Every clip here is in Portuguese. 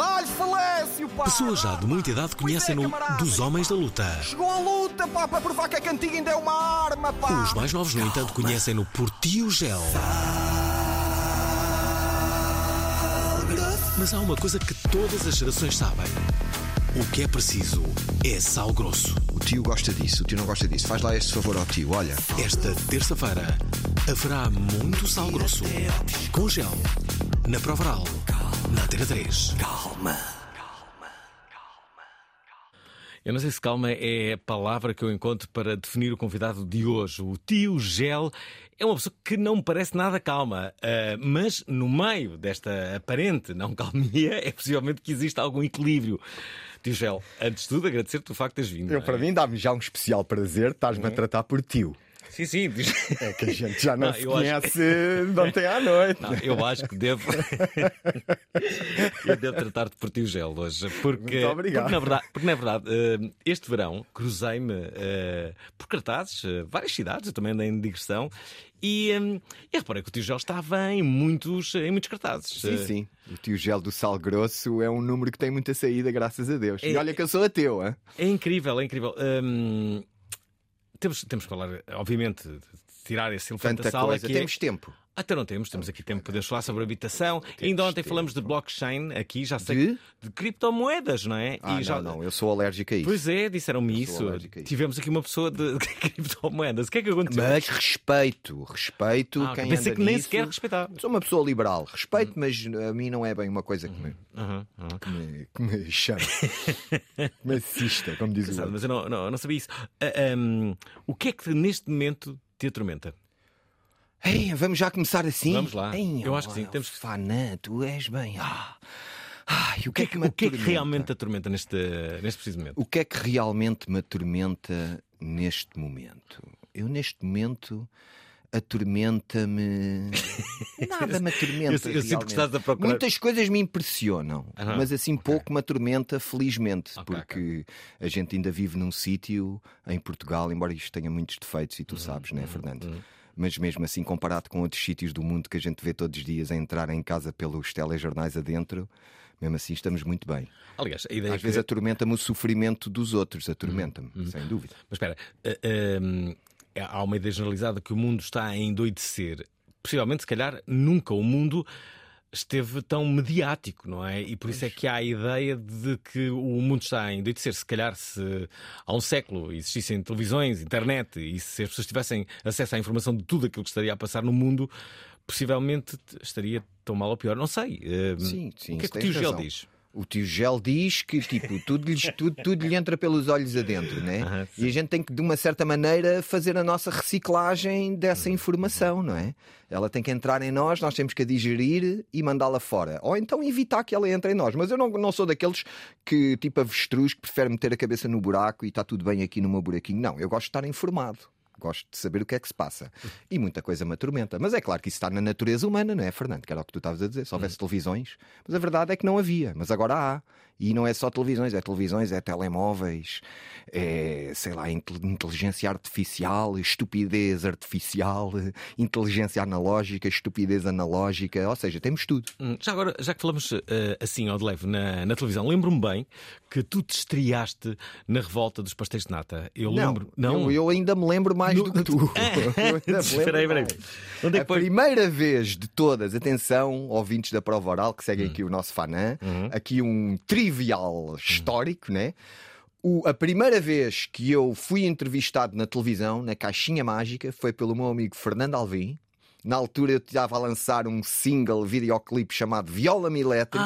Dá-lhe falêncio, pá! Pessoas já de muita idade conhecem-no é, camarada. dos Homens da Luta. Chegou a luta, pá, para provar que a cantiga ainda é uma arma, pá! Os mais novos, no entanto, conhecem-no por Tio Gel. Mas há uma coisa que todas as gerações sabem. O que é preciso é sal grosso. O tio gosta disso, o tio não gosta disso. Faz lá este favor ao tio, olha. Esta terça-feira haverá muito sal grosso. Com gel. Na Provaral. Na Antena 3. Eu não sei se calma é a palavra que eu encontro para definir o convidado de hoje. O tio Gel é uma pessoa que não me parece nada calma, ah, mas no meio desta aparente não calmia é possivelmente que exista algum equilíbrio. Tio Gel, antes de tudo, agradecer-te o facto de teres vindo. Eu, é? para mim, dá-me já um especial prazer estás-me a tratar por tio. Sim, sim. diz- É que a gente já não, Não, se eu conhece de ontem à noite. Não, eu acho que devo. eu devo tratar-te por tio Gel hoje. Porque, Muito obrigado. Porque, na verdade, porque, na verdade eh, este verão cruzei-me eh, por cartazes, eh, várias cidades, eu também andei em digressão. E, eh, e reparei que o tio Gel estava em muitos, em muitos cartazes. Sim, sim. O tio Gel do Sal Grosso é um número que tem muita saída, graças a Deus. E É- olha que eu sou ateu, hein? É incrível, é incrível. Hum, temos, temos que falar, obviamente, de tirar esse elefante Tanta da sala. coisa. que é- Temos tempo. Até não temos, temos aqui tempo para poder falar sobre habitação. Ainda ontem falamos de blockchain aqui, já sei. De? De criptomoedas, não é? Ah, E já- não, não, eu sou alérgico a isso. Pois é, disseram-me isso. Tivemos aqui uma pessoa de criptomoedas. O que é que aconteceu? Mas respeito, respeito Ah, quem pensei que nem nisso. sequer respeitava. Sou uma pessoa liberal, respeito, mas a mim não é bem uma coisa que me, Aham, aham. que me, que me chama. que me assista, como diz o Engraçado, outro. Mas eu não, não, não sabia isso. Ah, hum, o que é que neste momento te atormenta? Ei, vamos já começar assim? Vamos lá. Ei, Eu acho que sim, olha, temos que- Fanã, tu és bem. Ah. Ai, O que é que, me o que, é que realmente te atormenta neste, neste preciso momento? O que é que realmente me atormenta neste momento? Eu, neste momento, atormenta-me. Nada me atormenta. Eu- eu sinto que estás a procurar- Muitas coisas me impressionam, mas assim pouco me atormenta, felizmente, Ok, porque a gente ainda vive num sítio em Portugal, embora isto tenha muitos defeitos, e tu Uhum, sabes, né, Fernando? Mas mesmo assim, comparado com outros sítios do mundo que a gente vê todos os dias a entrar em casa pelos telejornais adentro, mesmo assim estamos muito bem. Aliás, a ideia Às que- vezes atormenta-me o sofrimento dos outros, atormenta-me, Uhum, sem dúvida. Mas espera, ah, hum, há uma ideia generalizada que o mundo está a endoidecer. Possivelmente, se calhar, nunca o mundo esteve tão mediático, não é? E por isso é que há a ideia de que o mundo está a endoidecer. Se calhar, se há um século existissem televisões, internet, e se as pessoas tivessem acesso à informação de tudo aquilo que estaria a passar no mundo, possivelmente estaria tão mal ou pior. Não sei. Ah, Sim, sim. O que é que o tio Gel diz? O tio Gel diz que tipo, tudo, lhes- tudo, tudo lhe entra pelos olhos adentro, né? Aham, e a gente tem que, de uma certa maneira, fazer a nossa reciclagem dessa informação, não é? Ela tem que entrar em nós, nós temos que a digerir e mandá-la fora. Ou então evitar que ela entre em nós. Mas eu não, não sou daqueles que, tipo avestruz, que prefere meter a cabeça no buraco e está tudo bem aqui no meu buraquinho. Não, eu gosto de estar informado. Gosto de saber o que é que se passa. E muita coisa me atormenta. Mas é claro que isso está na natureza humana, não é, Fernando? Que era o que tu estavas a dizer. Se houvesse televisões. Mas a verdade é que não havia. Mas agora há. E não é só televisões, é televisões, é telemóveis, é, sei lá, intel- inteligência artificial, estupidez artificial, inteligência analógica, estupidez analógica. Ou seja, temos tudo. Hum, Já agora, já que falamos eh, assim ao de leve na, na televisão, lembro-me bem que tu te estreaste na revolta dos pastéis de nata. Eu lembro. Eu, eu ainda me lembro mais No- do que tu. Lembro Espera aí, espera aí. mais. Onde é a primeira vez de todas, atenção, ouvintes da prova oral que Hum. seguem aqui o nosso Fanã, Uhum. aqui um trivia trivial histórico, né? O- a primeira vez que eu fui entrevistado na televisão, na Caixinha Mágica, foi pelo meu amigo Fernando Alvim. Na altura eu estava a lançar um single videoclipe chamado Viola-me Elétrica,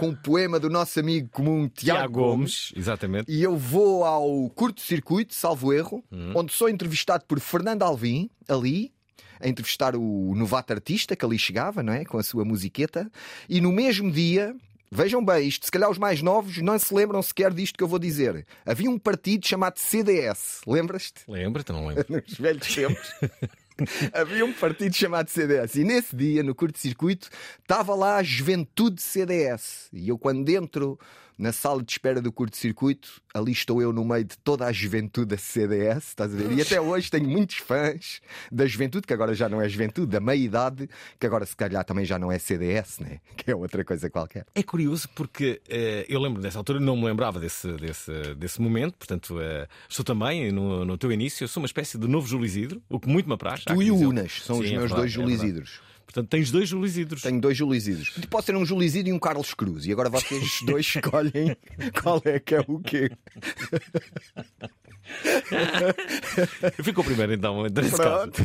com um poema do nosso amigo comum Tiago, Tiago Gomes. Gomes, exatamente. E eu vou ao curto-circuito, salvo erro, onde sou entrevistado por Fernando Alvim, ali, a entrevistar o novato artista que ali chegava, não é? Com a sua musiqueta. E no mesmo dia, vejam bem, isto, se calhar os mais novos não se lembram sequer disto que eu vou dizer. Havia um partido chamado CDS, lembras-te? Lembra-te, não lembro? Nos velhos tempos. Havia um partido chamado CDS e nesse dia, no curto-circuito, estava lá a juventude CDS. E eu, quando entro na sala de espera do curto-circuito, ali estou eu no meio de toda a juventude da CDS, estás a ver? E até hoje tenho muitos fãs da juventude, que agora já não é juventude, da meia-idade, que agora se calhar também já não é CDS, né? Que é outra coisa qualquer. É curioso porque eh, eu lembro dessa altura, não me lembrava desse, desse, desse momento, portanto, estou também no, no teu início, eu sou uma espécie de novo Júlio Isidro, o que muito me apraz. Tu e o. Unas são Sim, os é meus verdade, dois é Júlio. Isidros. Portanto, tens dois Júlio Isidros. Tenho dois Júlio Isidros. Pode ser um Júlio Isidro e um Carlos Cruz. E agora vocês dois escolhem qual é que é o quê. Eu fico o primeiro então, nesse caso. Pronto.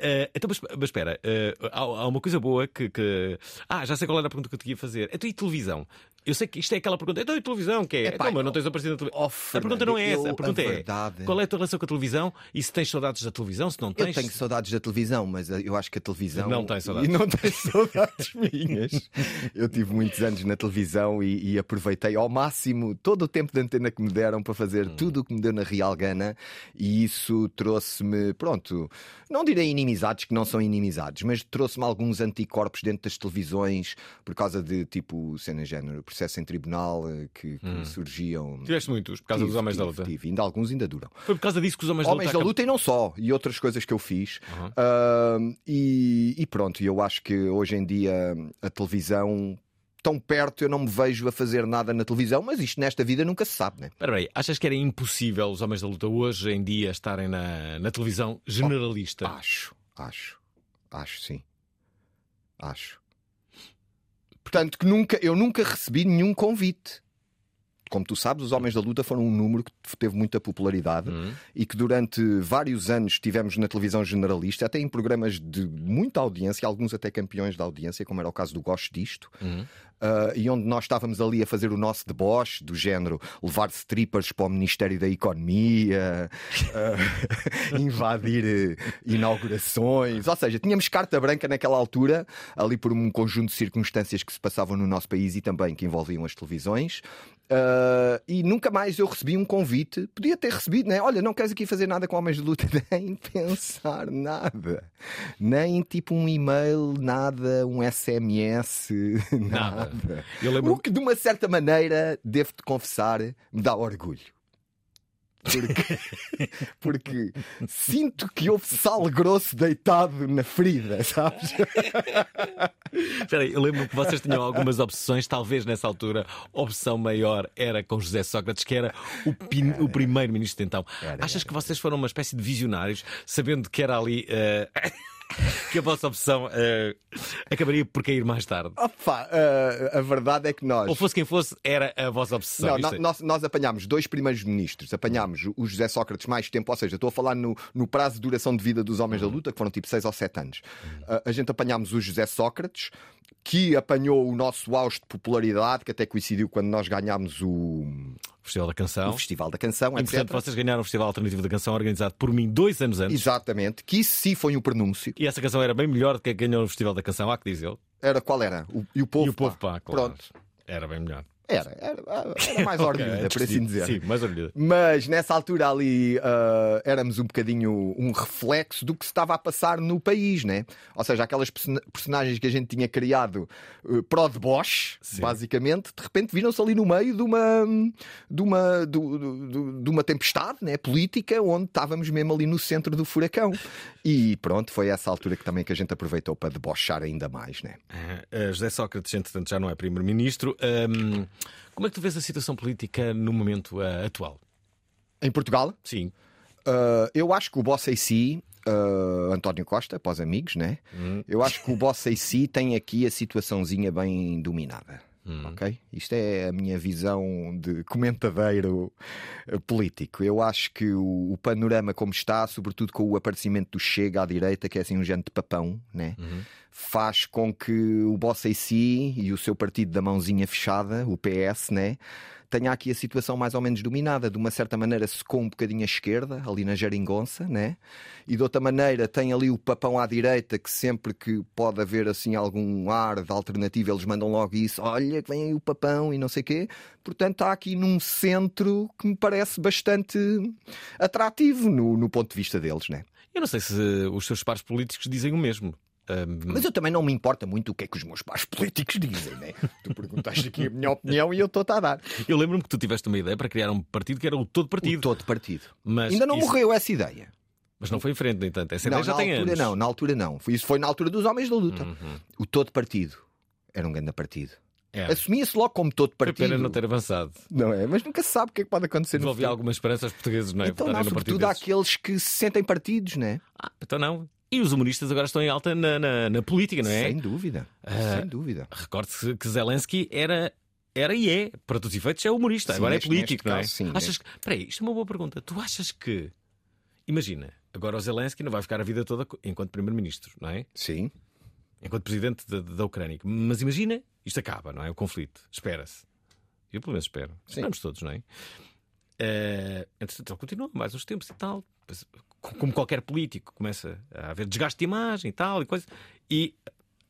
Eh, então, mas, mas espera, eh, há, há uma coisa boa que, que- Ah, já sei qual era a pergunta que eu te ia fazer. Então, e televisão? Eu sei que isto é aquela pergunta. Então, e televisão? Que é? Epá, então, mas não tens aparecido na televisão. oh, a pergunta não é essa. A eu- pergunta a é: verdade- qual é a tua relação com a televisão e se tens saudades da televisão? Se não Eu tens. tenho saudades da televisão, mas eu acho que a televisão. Não tem saudades. E não tem saudades minhas. Eu tive muitos anos na televisão e, e aproveitei ao máximo todo o tempo de antena que me deram para fazer Hum. tudo o que me deu na Real Gana e isso trouxe-me, pronto, não direi inimizades que não são inimizades, mas trouxe-me alguns anticorpos dentro das televisões por causa de tipo cena género, processo em tribunal eh, que, que surgiam. Tiveste muitos, por causa dos Tive, Homens da tive, Luta. tive. Ainda alguns ainda duram. Foi por causa disso que os Homens, Homens da da Luta. Luta e não só, e outras coisas que eu fiz. Aham. Ahm, e, e pronto, eu acho que hoje em dia a televisão, tão perto, eu não me vejo a fazer nada na televisão, mas isto nesta vida nunca se sabe, né? Espera aí, achas que era impossível os Homens da Luta hoje em dia estarem na, na televisão generalista? Acho, acho, acho sim. Acho. Portanto, que nunca, eu nunca recebi nenhum convite. Como tu sabes, os Homens da Luta foram um número que teve muita popularidade Hum. e que durante vários anos tivemos na televisão generalista, até em programas de muita audiência, alguns até campeões da audiência, como era o caso do Gosto Disto, Uhum. ah, e onde nós estávamos ali a fazer o nosso deboche, do género levar strippers para o Ministério da Economia, ah, invadir eh, inaugurações, ou seja, tínhamos carta branca naquela altura, ali por um conjunto de circunstâncias que se passavam no nosso país e também que envolviam as televisões. Ah, e nunca mais eu recebi um convite. Podia ter recebido, né? Olha, não queres aqui fazer nada com homens de luta, nem pensar nada, nem tipo um e-mail, nada, um SMS, nada. Nada. Eu lembro- O que de uma certa maneira, devo-te confessar, me dá orgulho. Porque, porque sinto que houve sal grosso deitado na ferida, sabes? Espera aí, eu lembro que vocês tinham algumas obsessões, talvez nessa altura a opção maior era com José Sócrates, que era o, pin- o primeiro-ministro de então. Era, Achas que vocês foram uma espécie de visionários, sabendo que era ali. eh, que a vossa opção eh, acabaria por cair mais tarde? Opa, a, a verdade é que nós. Ou fosse quem fosse, era a vossa opção. Não, no- é- nós, nós apanhámos dois primeiros ministros, apanhámos o José Sócrates mais tempo, ou seja, estou a falar no, no prazo de duração de vida dos homens da luta, que foram tipo 6 ou 7 anos. A, a gente apanhámos o José Sócrates, que apanhou o nosso auge de popularidade, que até coincidiu quando nós ganhámos o, Festival da Canção. o Festival da Canção, E, portanto, etc. vocês ganharam o Festival Alternativo da Canção organizado por mim dois anos antes. Exatamente, que isso sim foi um prenúncio. E essa canção era bem melhor do que a que ganhou no Festival da Canção, há que dizer. Era qual era? O, e o povo, E o povo, pá. pá, claro. Pronto. Era bem melhor. Era, era, era mais orgulhosa, por assim dizer. Sim, mais orgulhosa. Mas nessa altura ali ah, éramos um bocadinho um reflexo do que se estava a passar no país, né? Ou seja, aquelas person- personagens que a gente tinha criado uh, pro deboche, basicamente, de repente viram-se ali no meio de uma, de uma, do- do- de uma tempestade né? política onde estávamos mesmo ali no centro do furacão. E pronto, foi essa altura que também que a gente aproveitou para debochar ainda mais, né? Uh, José Sócrates, entretanto, já não é primeiro-ministro. Um, como é que tu vês a situação política no momento uh, atual? Em Portugal, Sim. Uh, eu acho que o Boss AC, uh, António Costa, para os amigos, né? Eu acho que o Boss AC tem aqui a situaçãozinha bem dominada. Ok? Isto é a minha visão de comentadeiro eh, político. Eu acho que o, o panorama como está, sobretudo com o aparecimento do Chega à direita, que é assim um género de papão, né? faz com que o Boss AC e o seu partido da mãozinha fechada, o PS, né? Tenha aqui a situação mais ou menos dominada. De uma certa maneira secou um bocadinho à esquerda, ali na geringonça, né? E de outra maneira tem ali o papão à direita, que sempre que pode haver assim algum ar de alternativa, eles mandam logo isso, olha que vem aí o papão e não sei quê. Portanto, está aqui num centro que me parece bastante atrativo no, no ponto de vista deles, né? Eu não sei se os seus pares políticos dizem o mesmo. Ahm, Mas eu também não me importa muito o que é que os meus pais políticos dizem, né? Tu perguntaste aqui a minha opinião e eu estou-te a dar. eu lembro-me que tu tiveste uma ideia para criar um partido que era o todo partido. O todo partido. Mas Ainda não isso- morreu essa ideia. Mas não foi em frente, no entanto. Essa Não, ideia já na tem altura anos. não, na altura não. Foi- Isso foi na altura dos homens da luta. Uhum. O todo partido era um grande partido. É. Assumia-se logo como todo Foi partido. pena não ter avançado. Não é? Mas nunca se sabe o que é que pode acontecer no Devolvia futuro. alguma esperança aos portugueses, não é? Então, Votarem não, sobretudo àqueles que se sentem partidos, né? Ah, então não. E os humoristas agora estão em alta na, na, na política, não é? Sem dúvida. Ah, Sem dúvida. Recorde-se que Zelensky era. Era e é, para todos os efeitos, é humorista, Sim, agora é político, não é? caso, sim, achas que. Peraí, isto é uma boa pergunta. Tu achas que. Imagina, agora o Zelensky não vai ficar a vida toda enquanto Primeiro-Ministro, não é? Sim. Enquanto Presidente da, da Ucrânia. Mas imagina, isto acaba, não é? O conflito. Espera-se. Eu pelo menos espero. Esperamos todos, não é? Eh, entretanto, ele continua mais uns tempos e tal. Como qualquer político, começa a haver desgaste de imagem e tal e coisa. E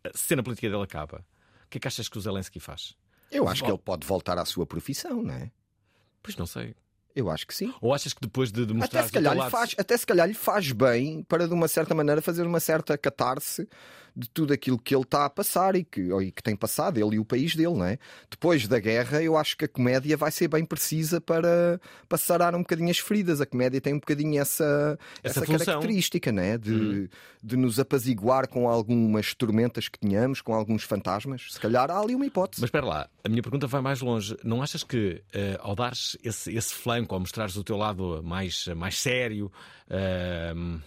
a cena política dele acaba. O que é que achas que o Zelensky faz? Eu acho que Bom. ele pode voltar à sua profissão, não é? Pois não sei. Eu acho que sim. Ou achas que depois de demonstrar Até se, calhar lhe faz, até se calhar lhe faz bem para, de uma certa maneira, fazer uma certa catarse de tudo aquilo que ele está a passar e que, e que tem passado, ele e o país dele, não é? Depois da guerra, eu acho que a comédia vai ser bem precisa para, para sarar um bocadinho as feridas. A comédia tem um bocadinho essa, Essa essa, característica, não é? De, de nos apaziguar com algumas tormentas que tenhamos, com alguns fantasmas. Se calhar há ali uma hipótese. Mas espera lá, a minha pergunta vai mais longe. Não achas que eh, ao dares esse, esse flanco, ao mostrares o teu lado mais, mais sério, ehm,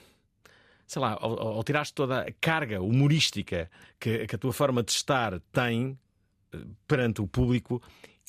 sei lá, ao, ao tirares toda a carga humorística que, que a tua forma de estar tem eh, perante o público,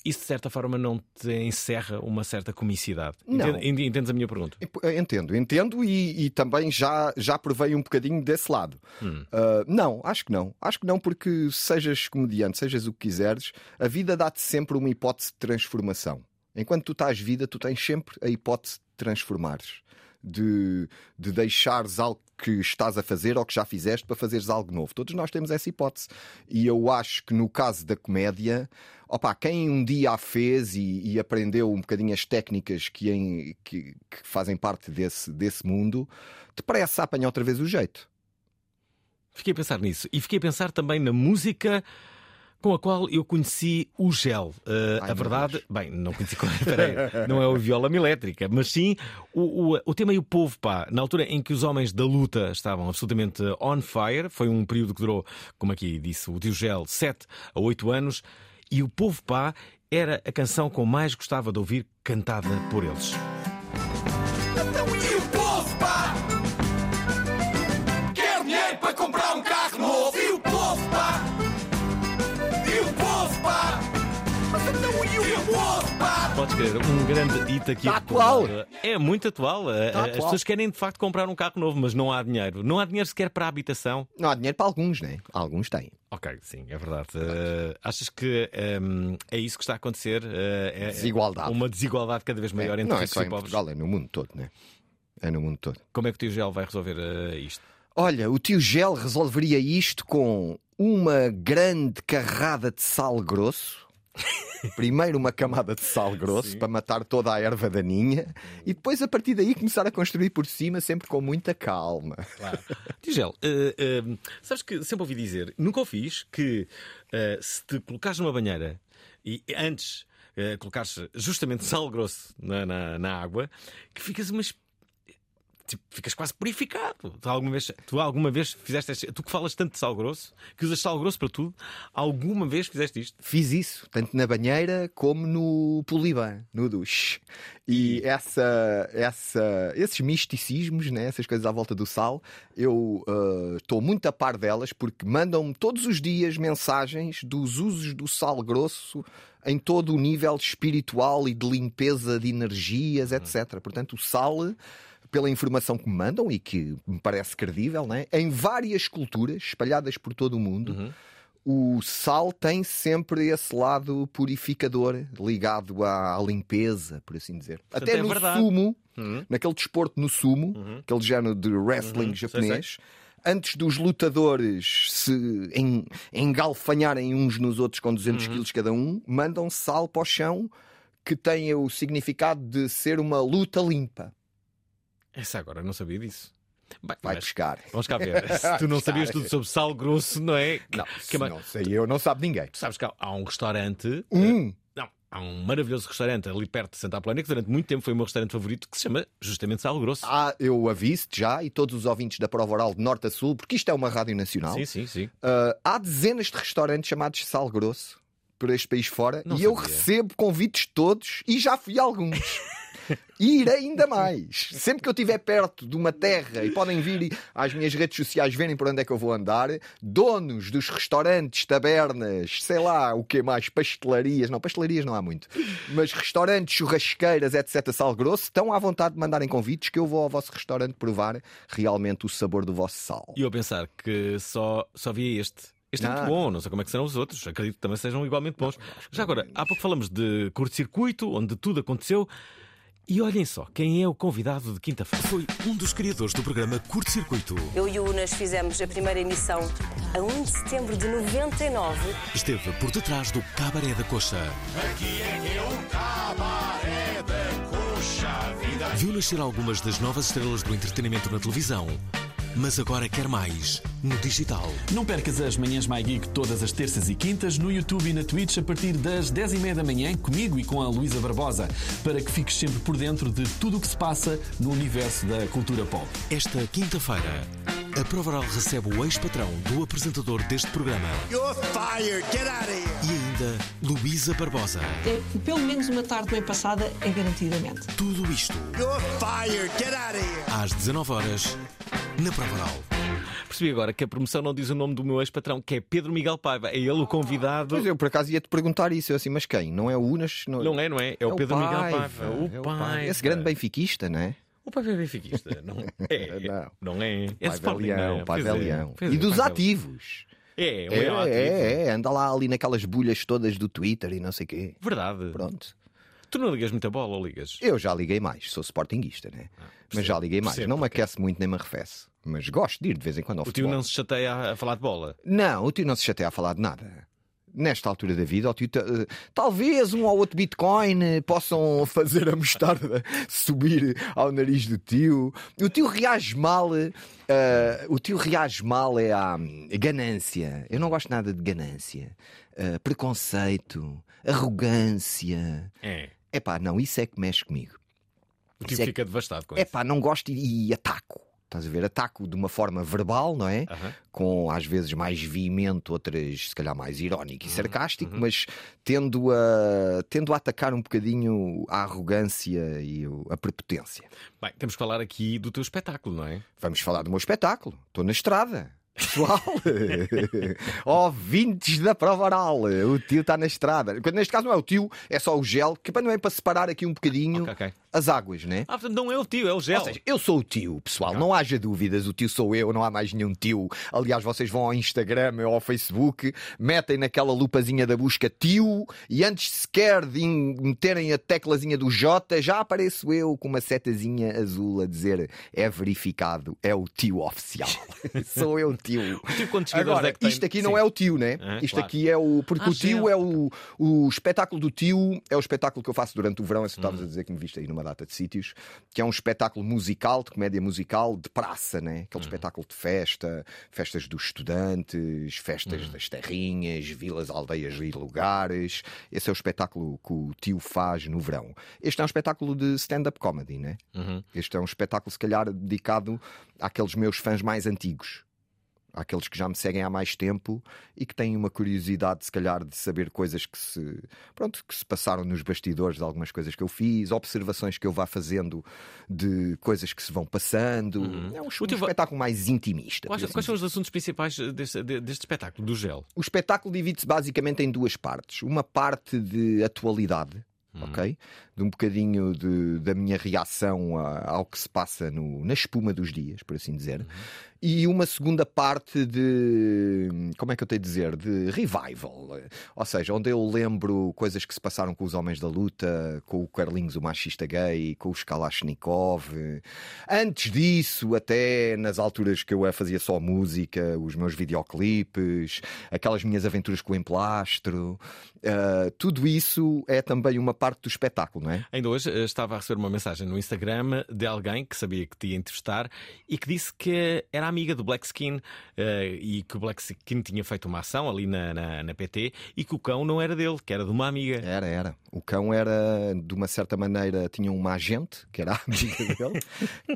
isso de certa forma não te encerra uma certa comicidade? Não. Entende- Entendes a minha pergunta? Entendo, entendo e, e também já, já provei um bocadinho desse lado. Hum. Uh, não, acho que não. Acho que não, porque sejas comediante, sejas o que quiseres, a vida dá-te sempre uma hipótese de transformação. Enquanto tu estás vida, tu tens sempre a hipótese de transformares, de, de deixares algo que estás a fazer ou que já fizeste para fazeres algo novo. Todos nós temos essa hipótese. E eu acho que no caso da comédia, opa, quem um dia a fez e, e aprendeu um bocadinho as técnicas que, em- que- que fazem parte desse, desse mundo, depressa apanha outra vez o jeito. Fiquei a pensar nisso. E fiquei a pensar também na música com a qual eu conheci o gel. Uh, Ai, a verdade, Deus. bem, não conheci peraí, não é o viola elétrica, mas sim o, o, o tema e o povo, pá. Na altura em que os homens da luta estavam absolutamente on fire, foi um período que durou, como aqui disse o tio Gel, 7 a 8 anos, e o povo, pá, era a canção que eu mais gostava de ouvir cantada por eles. Um grande hit aqui. Está atual. É muito atual. Está As atual. pessoas querem de facto comprar um carro novo, mas não há dinheiro. Não há dinheiro sequer para a habitação. Não há dinheiro para alguns, né? Alguns têm. Ok, sim, é verdade. Eh, achas que ehm, é isso que está a acontecer? Eh, é- é Desigualdade. Uma desigualdade cada vez maior entre não é ricos só e pobres. Portugal, é no mundo todo, né? É no mundo todo. Como é que o tio Gel vai resolver eh, isto? Olha, o tio Gel resolveria isto com uma grande carrada de sal grosso. Primeiro uma camada de sal grosso para matar toda a erva daninha e depois a partir daí começar a construir por cima sempre com muita calma. Gel, eh, eh, sabes que sempre ouvi dizer, nunca o fiz, que eh, se te colocares numa banheira e antes eh, colocares justamente sal grosso na, na, na água, que ficas uma. es- tipo, ficas quase purificado. Tu alguma vez, tu alguma vez fizeste este- Tu que falas tanto de sal grosso, que usas sal grosso para tudo, alguma vez fizeste isto? Fiz isso, tanto na banheira como no poliban, no duche. E essa, essa, esses misticismos, né, essas coisas à volta do sal, eu ah, estou muito a par delas porque mandam-me todos os dias mensagens dos usos do sal grosso em todo o nível espiritual e de limpeza de energias, etc. Portanto, o sal pela informação que me mandam e que me parece credível, né? em várias culturas espalhadas por todo o mundo, o sal tem sempre esse lado purificador ligado à, à limpeza, por assim dizer. Até é no verdade. sumo, naquele desporto no sumo, aquele género de wrestling Uhum, sei, japonês. Antes dos lutadores se en- engalfanharem uns nos outros com 200 Uhum. quilos cada um, mandam sal para o chão que tem o significado de ser uma luta limpa. Essa agora eu não sabia disso. Bem, Vai mas pescar. Vamos cá ver. Se tu não sabias tudo sobre sal grosso, não é? Não, Que mais- não sei eu, não sabe ninguém. Tu sabes que há, há um restaurante. Um. Não, há um maravilhoso restaurante ali perto de Santa Apolónia que durante muito tempo foi o meu restaurante favorito que se chama justamente Sal Grosso. Ah, eu aviso-te já e todos os ouvintes da Prova Oral de Norte a Sul, porque isto é uma rádio nacional. Sim, sim, sim. Ah, há dezenas de restaurantes chamados Sal Grosso por este país fora Não e eu sabia. recebo convites todos e já fui a alguns. E irei ainda mais. Sempre que eu estiver perto de uma terra e podem vir às minhas redes sociais verem por onde é que eu vou andar, donos dos restaurantes, tabernas, sei lá, o que mais, pastelarias, não, pastelarias não há muito, mas restaurantes, churrasqueiras, etc., sal grosso, estão à vontade de mandarem convites que eu vou ao vosso restaurante provar realmente o sabor do vosso sal. E eu pensar que só, só via este. Este é Não, muito bom, não sei como é que serão os outros. Acredito que também sejam igualmente bons. Já agora, há pouco falamos de curto-circuito, onde tudo aconteceu. E olhem só, quem é o convidado de quinta-feira? Foi um dos criadores do programa Curto Circuito. Eu e o Unas fizemos a primeira emissão a 1 de setembro de 99. Esteve por detrás do Cabaré da Coxa. Viu nascer algumas das novas estrelas do entretenimento na televisão. Mas agora quer mais no digital. Não percas as manhãs My Geek todas as terças e quintas no YouTube e na Twitch a partir das 10h30 da manhã comigo e com a Luísa Barbosa para que fiques sempre por dentro de tudo o que se passa no universo da cultura pop. Esta quinta-feira, a Provaral recebe o ex-patrão do apresentador deste programa You're fired. Get out of here. e ainda Luísa Barbosa. É, pelo menos uma tarde bem passada é garantidamente. Tudo isto You're fired. Get out of here. às 19 horas na Provaral. Percebi agora que a promoção não diz o nome do meu ex-patrão, que é Pedro Miguel Paiva. É ele o convidado. Mas eu por acaso ia-te perguntar isso, eu assim, mas quem? Não é o Unas? Não é, não é? É o Pedro Miguel Paiva. O é Paiva. Esse grande benfiquista, não é? O Paiva é benfiquista. Não é. Não. Não é. É Pai Leão, não é? Pai Pois é. Leão. E é, dos Pai ativos. É, É, é, é, é, anda lá ali naquelas bolhas todas do Twitter e não sei o quê. Verdade. Pronto. Tu não ligas muita bola ou ligas? Eu já liguei mais, sou sportinguista, né? Mas já liguei mais. percebo, Não me aquece muito nem me arrefece. Mas gosto de ir de vez em quando ao O tio futebol. não se chateia a- a falar de bola. Não, o tio não se chateia a falar de nada. Nesta altura da vida, o tio, eh, talvez um ou outro Bitcoin eh, possam fazer a mostarda subir ao nariz do tio. O tio reage mal. eh, o tio reage mal é à hum, ganância. Eu não gosto nada de ganância. Eh, preconceito, arrogância. É. Epá, não, isso é que mexe comigo. O Isso é fica devastado com É isso. pá, não gosto e, e ataco. Estás a ver? Ataco de uma forma verbal, não é? Aham. Com às vezes mais veemento, outras se calhar mais irónico e Uhum, sarcástico, mas tendo a, tendo a atacar um bocadinho a arrogância e a prepotência. Bem, temos que falar aqui do teu espetáculo, não é? Vamos falar do meu espetáculo. Estou na estrada. Pessoal, ouvintes da prova oral, o tio está na estrada. Neste caso não é o tio, é só o gel, que também é para separar aqui um bocadinho Ok, ok. as águas, né? Ah, portanto, não é o tio, é o gel. Ou seja, eu sou o tio, pessoal, não haja dúvidas, o tio sou eu, não há mais nenhum tio. Aliás, vocês vão ao Instagram ou ao Facebook, metem naquela lupazinha da busca tio e antes sequer de meterem a teclazinha do J, já apareço eu com uma setazinha azul a dizer é verificado, é o tio oficial. sou eu, tio. O tio quantos seguidores Agora, é que tem? isto aqui Sim. não é o tio, né? Ah, isto claro. aqui é o. Porque Ah, o tio é o, o espetáculo do tio, é o espetáculo que eu faço durante o verão. Esse tu Hum. estavas a dizer que me viste aí numa data de sítios, que é um espetáculo musical, de comédia musical, de praça, né? Hum. Aquele espetáculo de festa, festas dos estudantes, festas Hum. das terrinhas, vilas, aldeias e lugares. Esse é o espetáculo que o tio faz no verão. Este é um espetáculo de stand-up comedy, né? Uhum. Este é um espetáculo, se calhar, dedicado àqueles meus fãs mais antigos. Àqueles que já me seguem há mais tempo e que têm uma curiosidade, se calhar, de saber coisas que se, pronto, que se passaram nos bastidores de algumas coisas que eu fiz, observações que eu vá fazendo de coisas que se vão passando. É um, um teu espetáculo mais intimista. Quais, assim quais são os assuntos principais deste, de- deste espetáculo, do gel? o espetáculo divide-se basicamente em duas partes. Uma parte de atualidade, ok? De um bocadinho de- da minha reação a- ao que se passa no- na espuma dos dias, por assim dizer. E uma segunda parte de. Como é que eu tenho de dizer? De revival. Ou seja, onde eu lembro coisas que se passaram com os Homens da Luta, com o Carlinhos, o machista gay, com os Kalashnikov. Antes disso, até nas alturas que eu fazia só música, os meus videoclipes, aquelas minhas aventuras com o emplastro. ah, tudo isso é também uma parte do espetáculo, não é? Ainda hoje eh, estava a receber uma mensagem no Instagram de alguém que sabia que te ia entrevistar e que disse que era amiga do Black Skin eh, e que o Black Skin tinha feito uma ação ali na, na, na PT e que o cão não era dele, que era de uma amiga. Era, era. O cão era, de uma certa maneira, tinha uma agente, que era a amiga dele,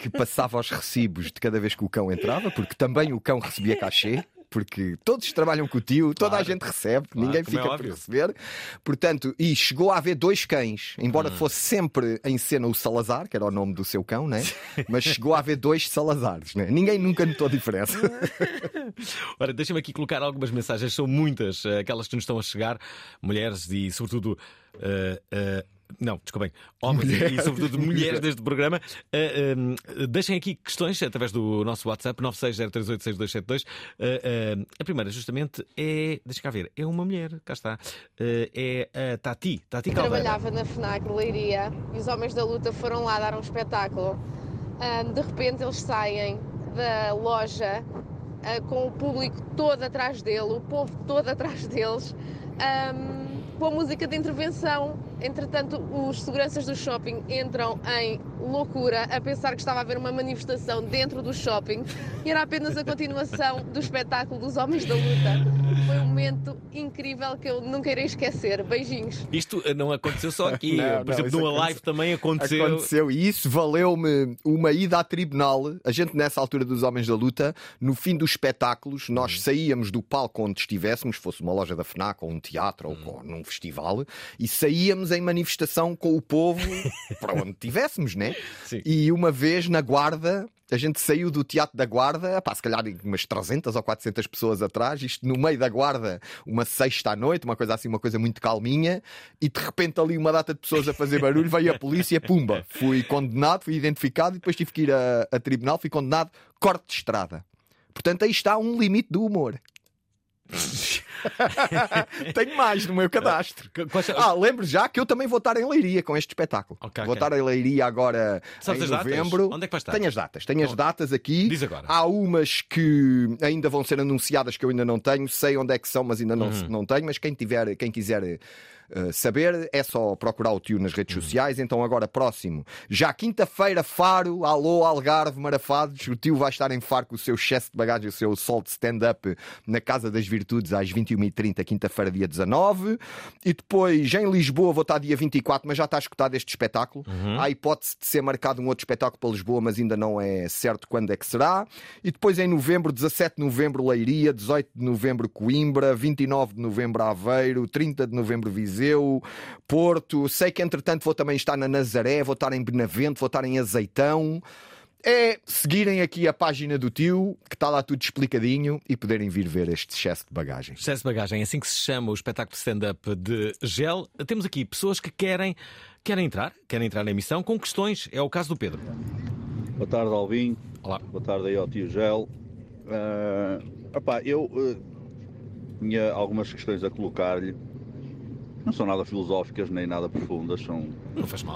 que passava os recibos de cada vez que o cão entrava, porque também o cão recebia cachê. Porque todos trabalham com o tio, toda a Claro. gente recebe, Claro, ninguém como é fica por receber. Portanto, e chegou a haver dois cães, embora Hum. fosse sempre em cena o Salazar, que era o nome do seu cão, né? mas chegou a haver dois Salazares. Né? Ninguém nunca notou a diferença. Ora, deixa-me aqui colocar algumas mensagens, são muitas, eh, aquelas que nos estão a chegar, mulheres e, sobretudo, eh, eh, não, desculpem, homens e, sobretudo, mulheres deste programa. Eh, eh, deixem aqui questões através do nosso WhatsApp 960386272. Eh, eh, a primeira, justamente, é. Deixa cá ver, é uma mulher, cá está. É a Tati, Tati Caldeira. Trabalhava na FNAC de Leiria e os homens da luta foram lá dar um espetáculo. Ah, de repente eles saem da loja ah, com o público todo atrás dele, o povo todo atrás deles, com a música de intervenção. Entretanto, os seguranças do shopping entram em loucura a pensar que estava a haver uma manifestação dentro do shopping e era apenas a continuação do espetáculo dos Homens da Luta. Foi um momento incrível que eu nunca irei esquecer. Beijinhos. Isto eh, não aconteceu só aqui. Não, Por não, exemplo, numa aconteceu- live também aconteceu. Aconteceu e isso valeu-me uma ida a tribunal. A gente, nessa altura dos Homens da Luta, no fim dos espetáculos, nós Uhum. saíamos do palco onde estivéssemos, fosse uma loja da FNAC ou um teatro Uhum. ou num festival, e saíamos em manifestação com o povo para onde estivéssemos, né? Sim. E uma vez na Guarda. A gente saiu do Teatro da Guarda, pá, se calhar umas 300 ou 400 pessoas atrás, isto no meio da Guarda, uma sexta à noite, uma coisa assim, uma coisa muito calminha, e de repente ali uma data de pessoas a fazer barulho, veio a polícia, pumba, fui condenado, fui identificado e depois tive que ir a, a tribunal, fui condenado, corte de estrada. Portanto, aí está um limite do humor. Tenho mais no meu cadastro. Ah, lembro já que eu também vou estar em Leiria com este espetáculo. Ok, vou ok. estar em Leiria agora Sabes em as datas? novembro. Onde é que vais estar? Tenho as datas, tenho as datas aqui. Diz agora. Há umas que ainda vão ser anunciadas que eu ainda não tenho, sei onde é que são, mas ainda não, Uhum. não tenho. Mas quem tiver, quem quiser eh, saber, é só procurar o tio nas redes Uhum. sociais. Então, agora próximo, já quinta-feira, Faro, alô, Algarve, Marafados. O tio vai estar em Faro com o seu excesso de bagagem, o seu sol de stand-up na Casa das Virtudes às 21h30, quinta-feira, dia 19. E depois em Lisboa vou estar dia 24, mas já está escutado este espetáculo. Uhum. Há hipótese de ser marcado um outro espetáculo para Lisboa, mas ainda não é certo quando é que será. E depois em novembro, 17 de novembro, Leiria, 18 de novembro, Coimbra, 29 de novembro, Aveiro, 30 de novembro, Viseu, Porto. Sei que entretanto vou também estar na Nazaré, vou estar em Benavente, vou estar em Azeitão. É seguirem aqui a página do tio, que está lá tudo explicadinho, e poderem vir ver este excesso de bagagem. Excesso de bagagem, é assim que se chama o espetáculo de stand-up de Gel. Temos aqui pessoas que querem, querem entrar, querem entrar na emissão com questões. É o caso do Pedro. Boa tarde, Alvin. Olá. Boa tarde aí ao tio Gel. Ah, epá, eu ah, tinha algumas questões a colocar-lhe. Não são nada filosóficas nem nada profundas, são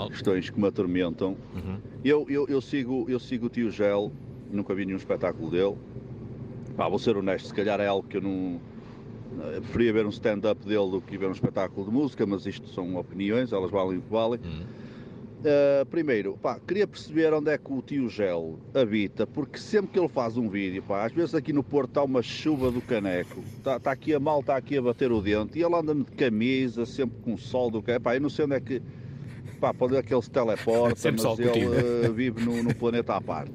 questões que me atormentam. Uhum. Eu, eu, eu, sigo, eu sigo o tio Gel, nunca vi nenhum espetáculo dele. Pá, vou ser honesto, se calhar é algo que eu não. Eu preferia ver um stand-up dele do que ver um espetáculo de música, mas isto são opiniões, elas valem o que valem. Uh, primeiro, pá, queria perceber onde é que o tio Gel habita, porque sempre que ele faz um vídeo, pá, às vezes aqui no Porto está uma chuva do caneco, está tá aqui a mal, está aqui a bater o dente, e ele anda-me de camisa, sempre com sol do caneco, pá, eu não sei onde é que, pá, para onde é que ele se teleporta, mas ele uh, vive no, no planeta à parte.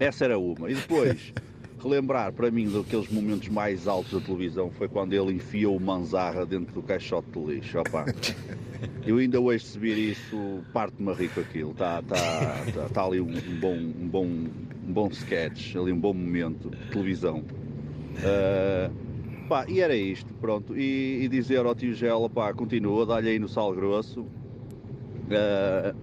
Essa era uma. E depois, relembrar para mim daqueles momentos mais altos da televisão foi quando ele enfiou o Manzarra dentro do caixote de lixo. Opa. Eu ainda hoje se vir isso, parte-me com aquilo. Está tá, tá, tá ali um, bom, um, bom, um bom sketch, ali um bom momento de televisão. Ah, pá, e era isto, pronto. E, e dizer ao tio Gela, pá, continua, dá-lhe aí no sal grosso, que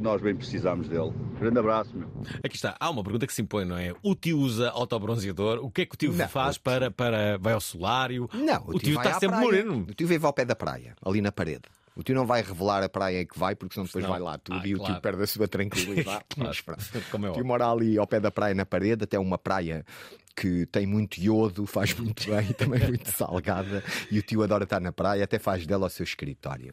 nós bem precisamos dele. Grande abraço, meu. Aqui está, há uma pergunta que se impõe, não é? O tio usa autobronzeador, o que é que o tio Não, faz para, para. vai ao solário? Não, o tio vai está sempre praia. moreno. O tio vive ao pé da praia, ali na parede. O tio não vai revelar a praia em que vai, porque senão depois Não. vai lá tudo Ah, e o claro. tio perde a sua tranquilidade. Claro, como é o tio mora ali ao pé da praia na parede, até uma praia que tem muito iodo, faz muito bem, também muito salgada. E o tio adora estar na praia, até faz dela o seu escritório.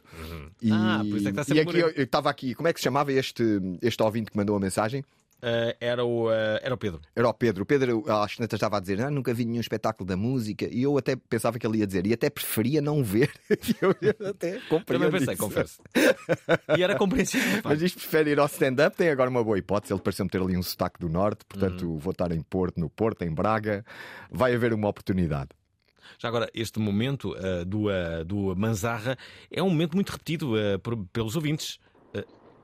E, Ah, por isso é que está sempre e aqui eu estava aqui, como é que se chamava este, este ouvinte que mandou a mensagem? Ah, era, o, ah, era o Pedro. Era o Pedro. O Pedro, às tantas, estava a dizer: ah, nunca vi nenhum espetáculo da música. E eu até pensava que ele ia dizer, e até preferia não ver. Eu até Também pensei, isso. confesso. E era compreensível. Mas isto prefere ir ao stand-up, tem agora uma boa hipótese. Ele pareceu-me ter ali um sotaque do norte, portanto Uhum. vou estar em Porto, no Porto, em Braga. Vai haver uma oportunidade. Já agora, este momento ah, do, do Manzarra é um momento muito repetido por- pelos ouvintes.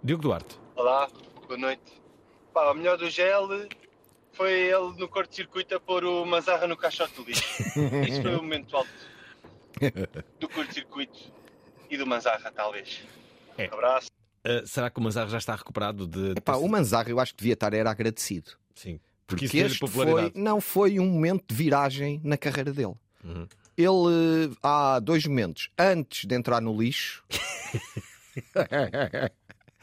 Diogo Duarte. Olá, boa noite. Pá, o melhor do gel foi ele no curto-circuito a pôr o Mazarra no caixote do lixo. Isso foi o momento alto do curto-circuito e do Manzarra, talvez. É. Abraço. Ah, será que o Manzarra já está recuperado de. Epá, o Manzarra eu acho que devia estar era agradecido. Sim. Porque deu-lhe este foi, não foi um momento de viragem na carreira dele. Uhum. Ele eh, há dois momentos. Antes de entrar no lixo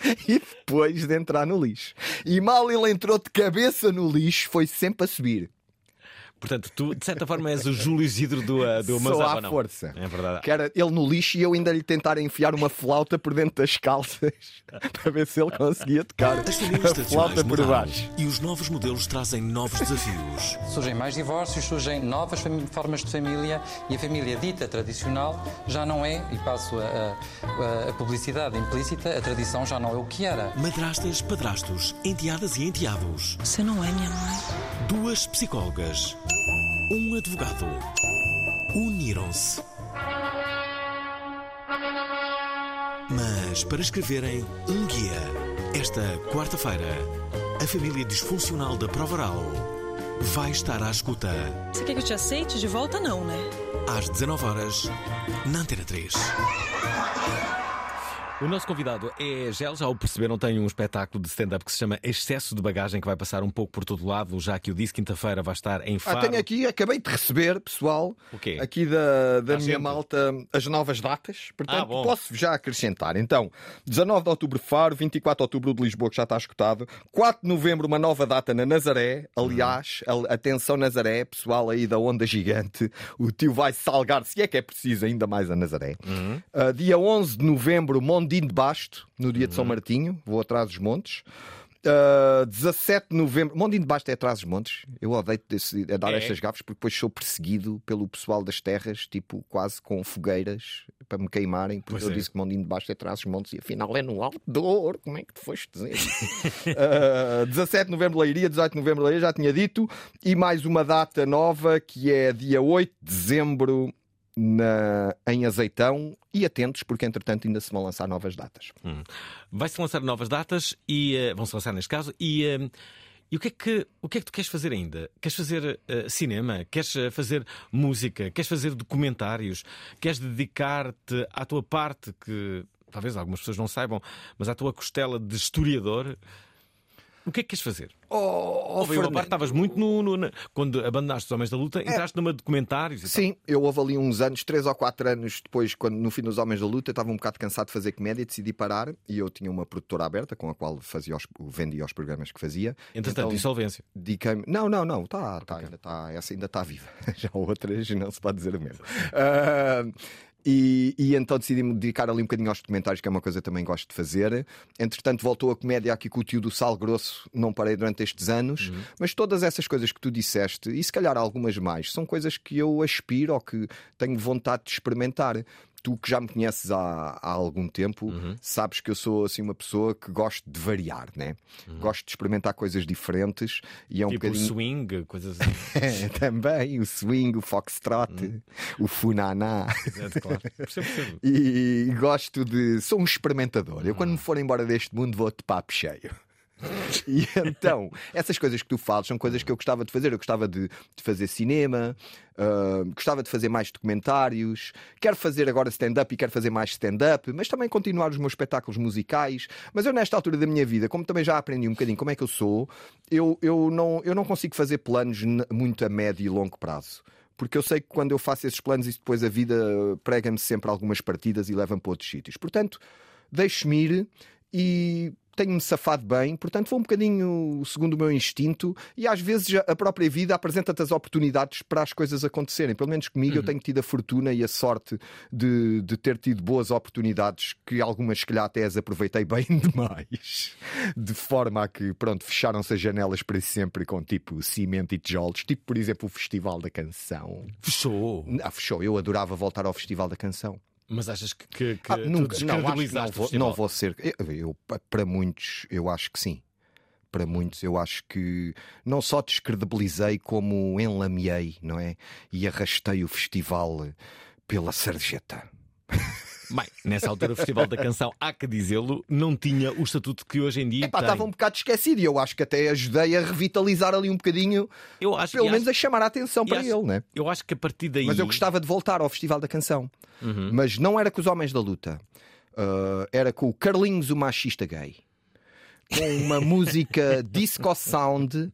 e depois de entrar no lixo. E mal ele entrou de cabeça no lixo, foi sempre a subir. Portanto, tu, de certa forma, és o Júlio Isidro do, ah, do Só à não? força. É verdade. Que era ele no lixo e eu ainda lhe tentar enfiar uma flauta por dentro das calças para ver se ele conseguia tocar a flauta por baixo. e os novos modelos trazem novos desafios. Surgem mais divórcios, surgem novas formas de família e a família dita tradicional já não é, e passo a, a- a publicidade implícita, a tradição já não é o que era. Madrastas, padrastos, enteadas e enteados. Você não é minha mãe. Duas psicólogas. Um advogado. Uniram-se. Mas para escreverem um guia. Esta quarta-feira, a família disfuncional da Provaral vai estar à escuta. Você quer que eu te aceite? De volta, não, né? Às 19 horas na Antena 3. O nosso convidado é Gel, já o perceberam, tem um espetáculo de stand-up que se chama Excesso de Bagagem, que vai passar um pouco por todo lado, já que eu disse, quinta-feira vai estar em Ah, Faro. tenho aqui, acabei de receber, pessoal, O aqui da, da Há minha sempre. malta, as novas datas. Portanto, Ah, bom. posso já acrescentar. Então, 19 de outubro, Faro, 24 de outubro de Lisboa, que já está escutado. 4 de novembro, uma nova data na Nazaré. Aliás, a- atenção, Nazaré, pessoal aí da onda gigante. O tio vai salgar, se é que é preciso, ainda mais a Nazaré. Uh, dia 11 de novembro, Mondim de Basto, no dia de São Martinho. Vou atrás dos montes. Uh, 17 de novembro, Mondim de Basto é atrás dos montes. Eu odeio desse- a dar É? estas gafas porque depois sou perseguido pelo pessoal das terras, tipo quase com fogueiras para me queimarem. Porque Pois eu é. disse que Mondim de Basto é atrás dos montes e afinal é no outdoor. Como é que tu foste dizer? Uh, 17 de novembro, Leiria, 18 de novembro, Leiria, já tinha dito. E mais uma data nova que é dia 8 de dezembro. Na, em Azeitão e atentos porque entretanto ainda se vão lançar novas datas. Hum. Vai-se lançar novas datas e eh, vão-se lançar neste caso. E, eh, e o, que é que, o que é que tu queres fazer ainda? Queres fazer eh, cinema? Queres fazer música? Queres fazer documentários? Queres dedicar-te à tua parte que talvez algumas pessoas não saibam, mas à tua costela de historiador? O que é que queres fazer? Oh, Houve aí uma parte, estavas muito no, no- na- Quando abandonaste os Homens da Luta, entraste numa de documentários e tal. Sim, eu houve ali uns anos, três ou quatro anos depois, quando no fim dos Homens da Luta, estava um bocado cansado de fazer comédia, decidi parar e eu tinha uma produtora aberta com a qual fazia os, vendia os programas que fazia. Entretanto, insolvência. dediquei-me. Não, não, não, tá, tá, ainda tá, essa ainda está viva. Já outras não se pode dizer o mesmo. Ah, e, e então decidi-me dedicar ali um bocadinho aos documentários, que é uma coisa que também gosto de fazer. Entretanto, voltou a comédia aqui com o tio do Sal Grosso, não parei durante estes anos, mas todas essas coisas que tu disseste, e se calhar algumas mais, são coisas que eu aspiro ou que tenho vontade de experimentar. Tu que já me conheces há, há algum tempo, sabes que eu sou assim uma pessoa que gosto de variar, né? Gosto de experimentar coisas diferentes e é um Tipo o bocadinho. swing, coisas assim. Também, o swing, o foxtrot, o funaná. Exato, claro. E gosto de. Sou um experimentador. Eu, quando me for embora deste mundo, vou de papo cheio. E então, essas coisas que tu falas são coisas que eu gostava de fazer. Eu gostava de, de fazer cinema, ah, gostava de fazer mais documentários, quero fazer agora stand-up e quero fazer mais stand-up, mas também continuar os meus espetáculos musicais. Mas eu, nesta altura da minha vida, como também já aprendi um bocadinho como é que eu sou, eu, eu, não, eu não consigo fazer planos muito a médio e longo prazo. Porque eu sei que quando eu faço esses planos, isso depois a vida prega-me sempre algumas partidas e leva-me para outros sítios. Portanto, deixo-me ir e tenho-me safado bem, portanto vou um bocadinho segundo o meu instinto e às vezes a- própria vida apresenta-te as oportunidades para as coisas acontecerem. Pelo menos comigo eu tenho tido a fortuna e a sorte de, de ter tido boas oportunidades que algumas se calhar até as aproveitei bem demais. De forma a que, pronto, fecharam-se as janelas para sempre com tipo cimento e tijolos, tipo por exemplo o Festival da Canção. Fechou. Ah, fechou. Eu adorava voltar ao Festival da Canção. Mas achas que, que, que Ah, nunca, não, acho que não vou, não vou ser. Eu, eu- para muitos, eu acho que sim. Para muitos, eu acho que não só descredibilizei, como enlameei, não é? E arrastei o festival pela sarjeta. Bem, nessa altura o Festival da Canção, há que dizê-lo, não tinha o estatuto que hoje em dia Epá, tem. estava um bocado esquecido e eu acho que até ajudei a revitalizar ali um bocadinho, eu acho, pelo menos acho- a chamar a atenção para acho- ele, né? Eu acho que a partir daí. Mas eu gostava de voltar ao Festival da Canção. Uhum. Mas não era com os Homens da Luta. Uh, era com o Carlinhos, o machista gay. Com uma música disco sound,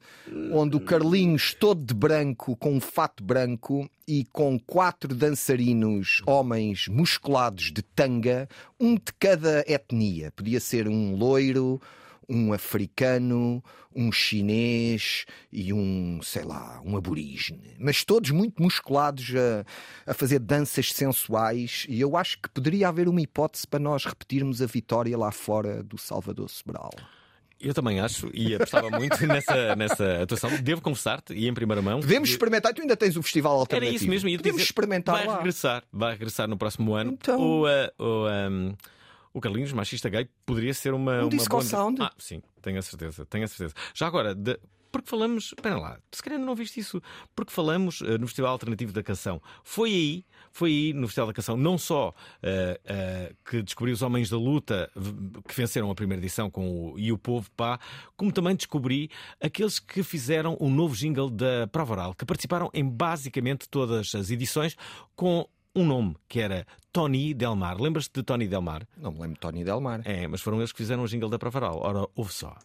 onde o Carlinhos, todo de branco, com um fato branco e com quatro dançarinos, homens musculados de tanga, um de cada etnia. Podia ser um loiro, um africano, um chinês e um, sei lá, um aborígene. Mas todos muito musculados a, a fazer danças sensuais. E eu acho que poderia haver uma hipótese para nós repetirmos a vitória lá fora do Salvador Sobral. Eu também acho e apostava muito nessa, nessa atuação. Devo confessar-te, e em primeira mão. Podemos experimentar, tu ainda tens o festival Era alternativo. isso mesmo, ia Podemos dizer, experimentar vai lá. regressar, vai regressar no próximo ano. Então. O, eh, o, ehm, o Carlinhos, machista gay, poderia ser uma. Um uma disco boa... sound. Ah, sim, tenho a certeza, tenho a certeza. Já agora, de- porque falamos. Espera lá, se calhar não viste isso. Porque falamos eh, no Festival Alternativo da Canção. Foi aí, foi aí no Festival da Canção, não só eh, eh, que descobri os Homens da Luta que venceram a primeira edição com o E o Povo Pá, como também descobri aqueles que fizeram o novo jingle da Prova Oral, que participaram em basicamente todas as edições com um nome que era Tony Delmar. Lembras-te de Tony Delmar? Não me lembro de Tony Delmar. É, mas foram eles que fizeram o jingle da Prova Oral. Ora, ouve só.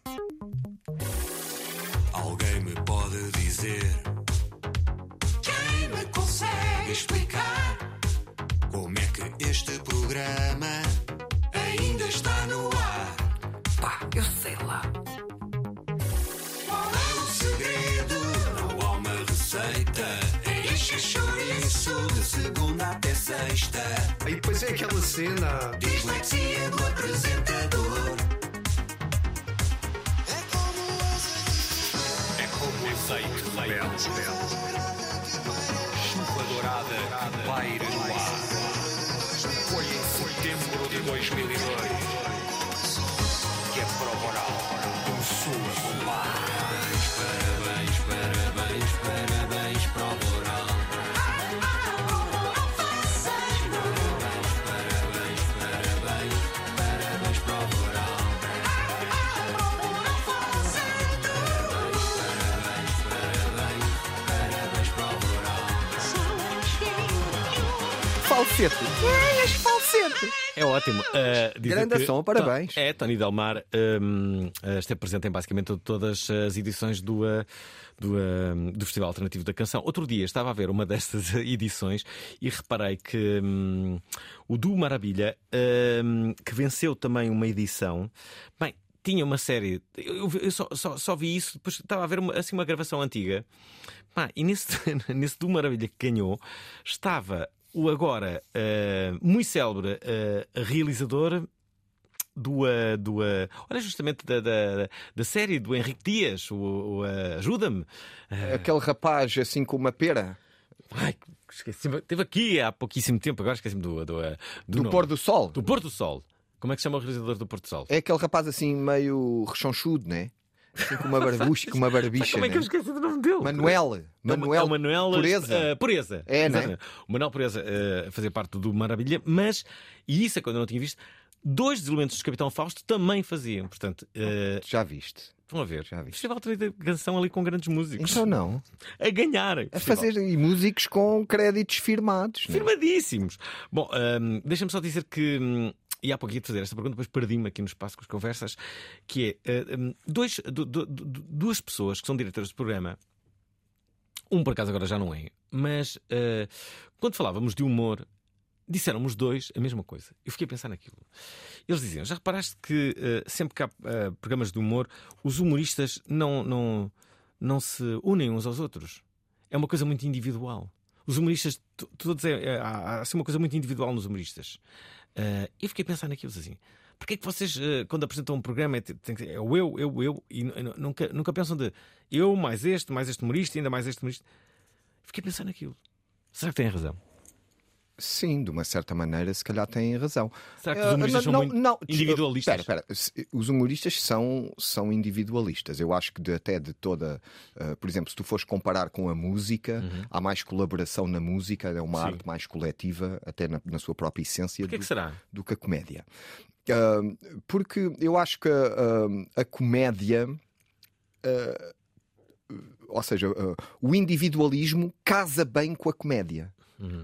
Dizer. Quem me consegue explicar Como é que este programa Ainda está no ar? Pá, eu sei lá. Qual é o segredo? Não há uma receita. É enche chouriço De segunda até sexta. E depois é aquela cena. Dislexia do apresentador azeite rebelde. Chuva dourada que paira no ar. Foi em setembro de 2002 Falsete. É, és falsete. É ótimo. Uh, Grande que- som, parabéns. É, Tony Delmar um, uh, esteve presente em basicamente todas as edições do, uh, do, uh, do Festival Alternativo da Canção. Outro dia estava a ver uma destas edições e reparei que um, o Du Maravilha, um, que venceu também uma edição, bem, tinha uma série. Eu, eu só, só, só vi isso, depois estava a ver uma, assim uma gravação antiga. Pá, e nesse, nesse do Maravilha que ganhou estava o agora uh, muito célebre uh, realizador do, uh, do uh, olha justamente da, da, da série do Henrique Dias, o, o ajuda-me. Aquele rapaz assim com uma pera. Ai, esqueci Esteve aqui há pouquíssimo tempo, agora esqueci-me do, do, Do nome. pôr do sol. Do Pôr do Sol. Como é que se chama o realizador do Pôr do Sol? É aquele rapaz assim meio rechonchudo, né? Assim com uma barbucha, com uma barbicha. Como é que eu né? esqueci do nome dele? Manuel. É Manuel. é Manuel Pureza. eh, Pureza. É, né? O Manuel Pureza eh, fazia parte do Maravilha, mas, e isso é quando eu não tinha visto, dois dos elementos do Capitão Fausto também faziam. Portanto, eh, Já viste? estão a ver. Já vi. Festival de canção ali com grandes músicos. Então não. A ganhar. A fazer e músicos com créditos firmados. né? Firmadíssimos. Bom, hum, deixa-me só dizer que. E há pouco ia fazer esta pergunta, depois perdi-me aqui no espaço com as conversas, que é hum, dois, du- du- du- duas pessoas que são diretoras do programa, um por acaso agora já não é, mas uh, quando falávamos de humor, disseram os dois a mesma coisa. Eu fiquei a pensar naquilo. Eles diziam: já reparaste que uh, sempre que há programas de humor, os humoristas não, não, não se unem uns aos outros. É uma coisa muito individual. Os humoristas, to- todos é, é- há, há assim uma coisa muito individual nos humoristas. Uh, fiquei a pensar naquilo assim. Porquê é que vocês, uh, quando apresentam um programa, é, é o eu, eu, eu, e nu- nu- nunca, nunca pensam de eu mais este, mais este humorista, ainda mais este humorista? Fiquei a pensar naquilo. Será que têm razão? Sim, de uma certa maneira, se calhar têm razão. Será que os Eh, humoristas são muito individualistas? Espera, espera. Os humoristas são, são individualistas. Eu acho que de- até de toda. eh, por exemplo, se tu fores comparar com a música, há mais colaboração na música, é uma Uhum. Sim. arte mais coletiva, até na, na sua própria essência. Porquê do- que será? do que a comédia. Ah, porque eu acho que ah, a comédia. ah, ou seja, ah, o individualismo casa bem com a comédia.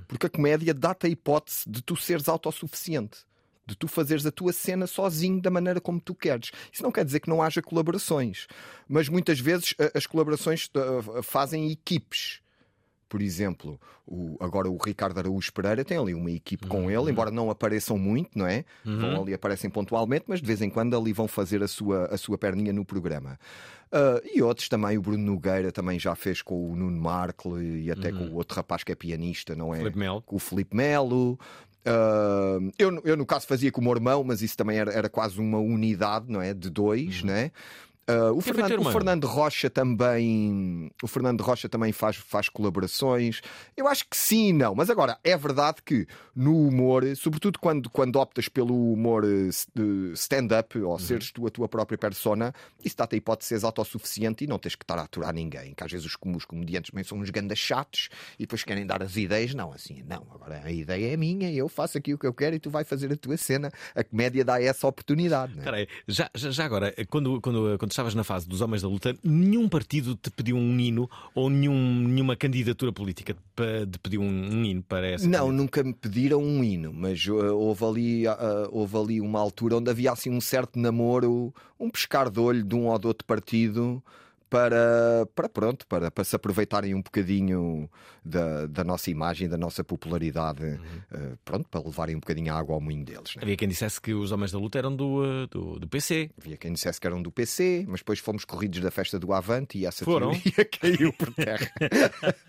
Porque a comédia dá-te a hipótese de tu seres autossuficiente. De tu fazeres a tua cena sozinho da maneira como tu queres. Isso não quer dizer que não haja colaborações. Mas muitas vezes as colaborações ah, fazem equipes. Por exemplo, o- agora o Ricardo Araújo Pereira tem ali uma equipe com ele, embora não apareçam muito, não é? Uhum. Vão ali, aparecem pontualmente, mas de vez em quando ali vão fazer a sua, a sua perninha no programa. Ah, e outros também, o Bruno Nogueira também já fez com o Nuno Markle e até com o outro rapaz que é pianista, não é? Uhum. Filipe Melo. Com o Felipe Melo. Ah, eu, eu, no caso, fazia com o meu irmão, mas isso também era, era quase uma unidade, não é? De dois, não é? Ah, o, Fernando, o? Fernando Rocha também o Fernando Rocha também faz, faz colaborações. Eu acho que sim e não, mas agora é verdade que no humor, sobretudo quando, quando optas pelo humor stand-up ou seres tu a tua própria persona, isso dá-te a hipótese de seres autossuficiente e não tens que estar a aturar ninguém. Que às vezes os, os comediantes também são uns gandas chatos e depois querem dar as ideias. Não, assim, não, agora a ideia é minha, eu faço aqui o que eu quero e tu vai fazer a tua cena. A comédia dá essa oportunidade. É? Peraí, já, já, já agora, quando, quando, quando estavas na fase dos Homens da Luta, nenhum partido te pediu um hino ou nenhum, nenhuma candidatura política te, pediu um, um hino para essa? Não, nunca me pediram um hino, mas uh, houve, ali, uh, houve ali uma altura onde havia assim um certo namoro, um pescar de olho de um ou de outro partido para, para pronto, para, para se aproveitarem um bocadinho da, da nossa imagem, da nossa popularidade, uh, pronto, para levarem um bocadinho a água ao moinho deles. né? Havia quem dissesse que os Homens da Luta eram do, uh, do, do PC. Havia quem dissesse que eram do PC, mas depois fomos corridos da festa do Avante e essa Foram? teoria caiu por terra.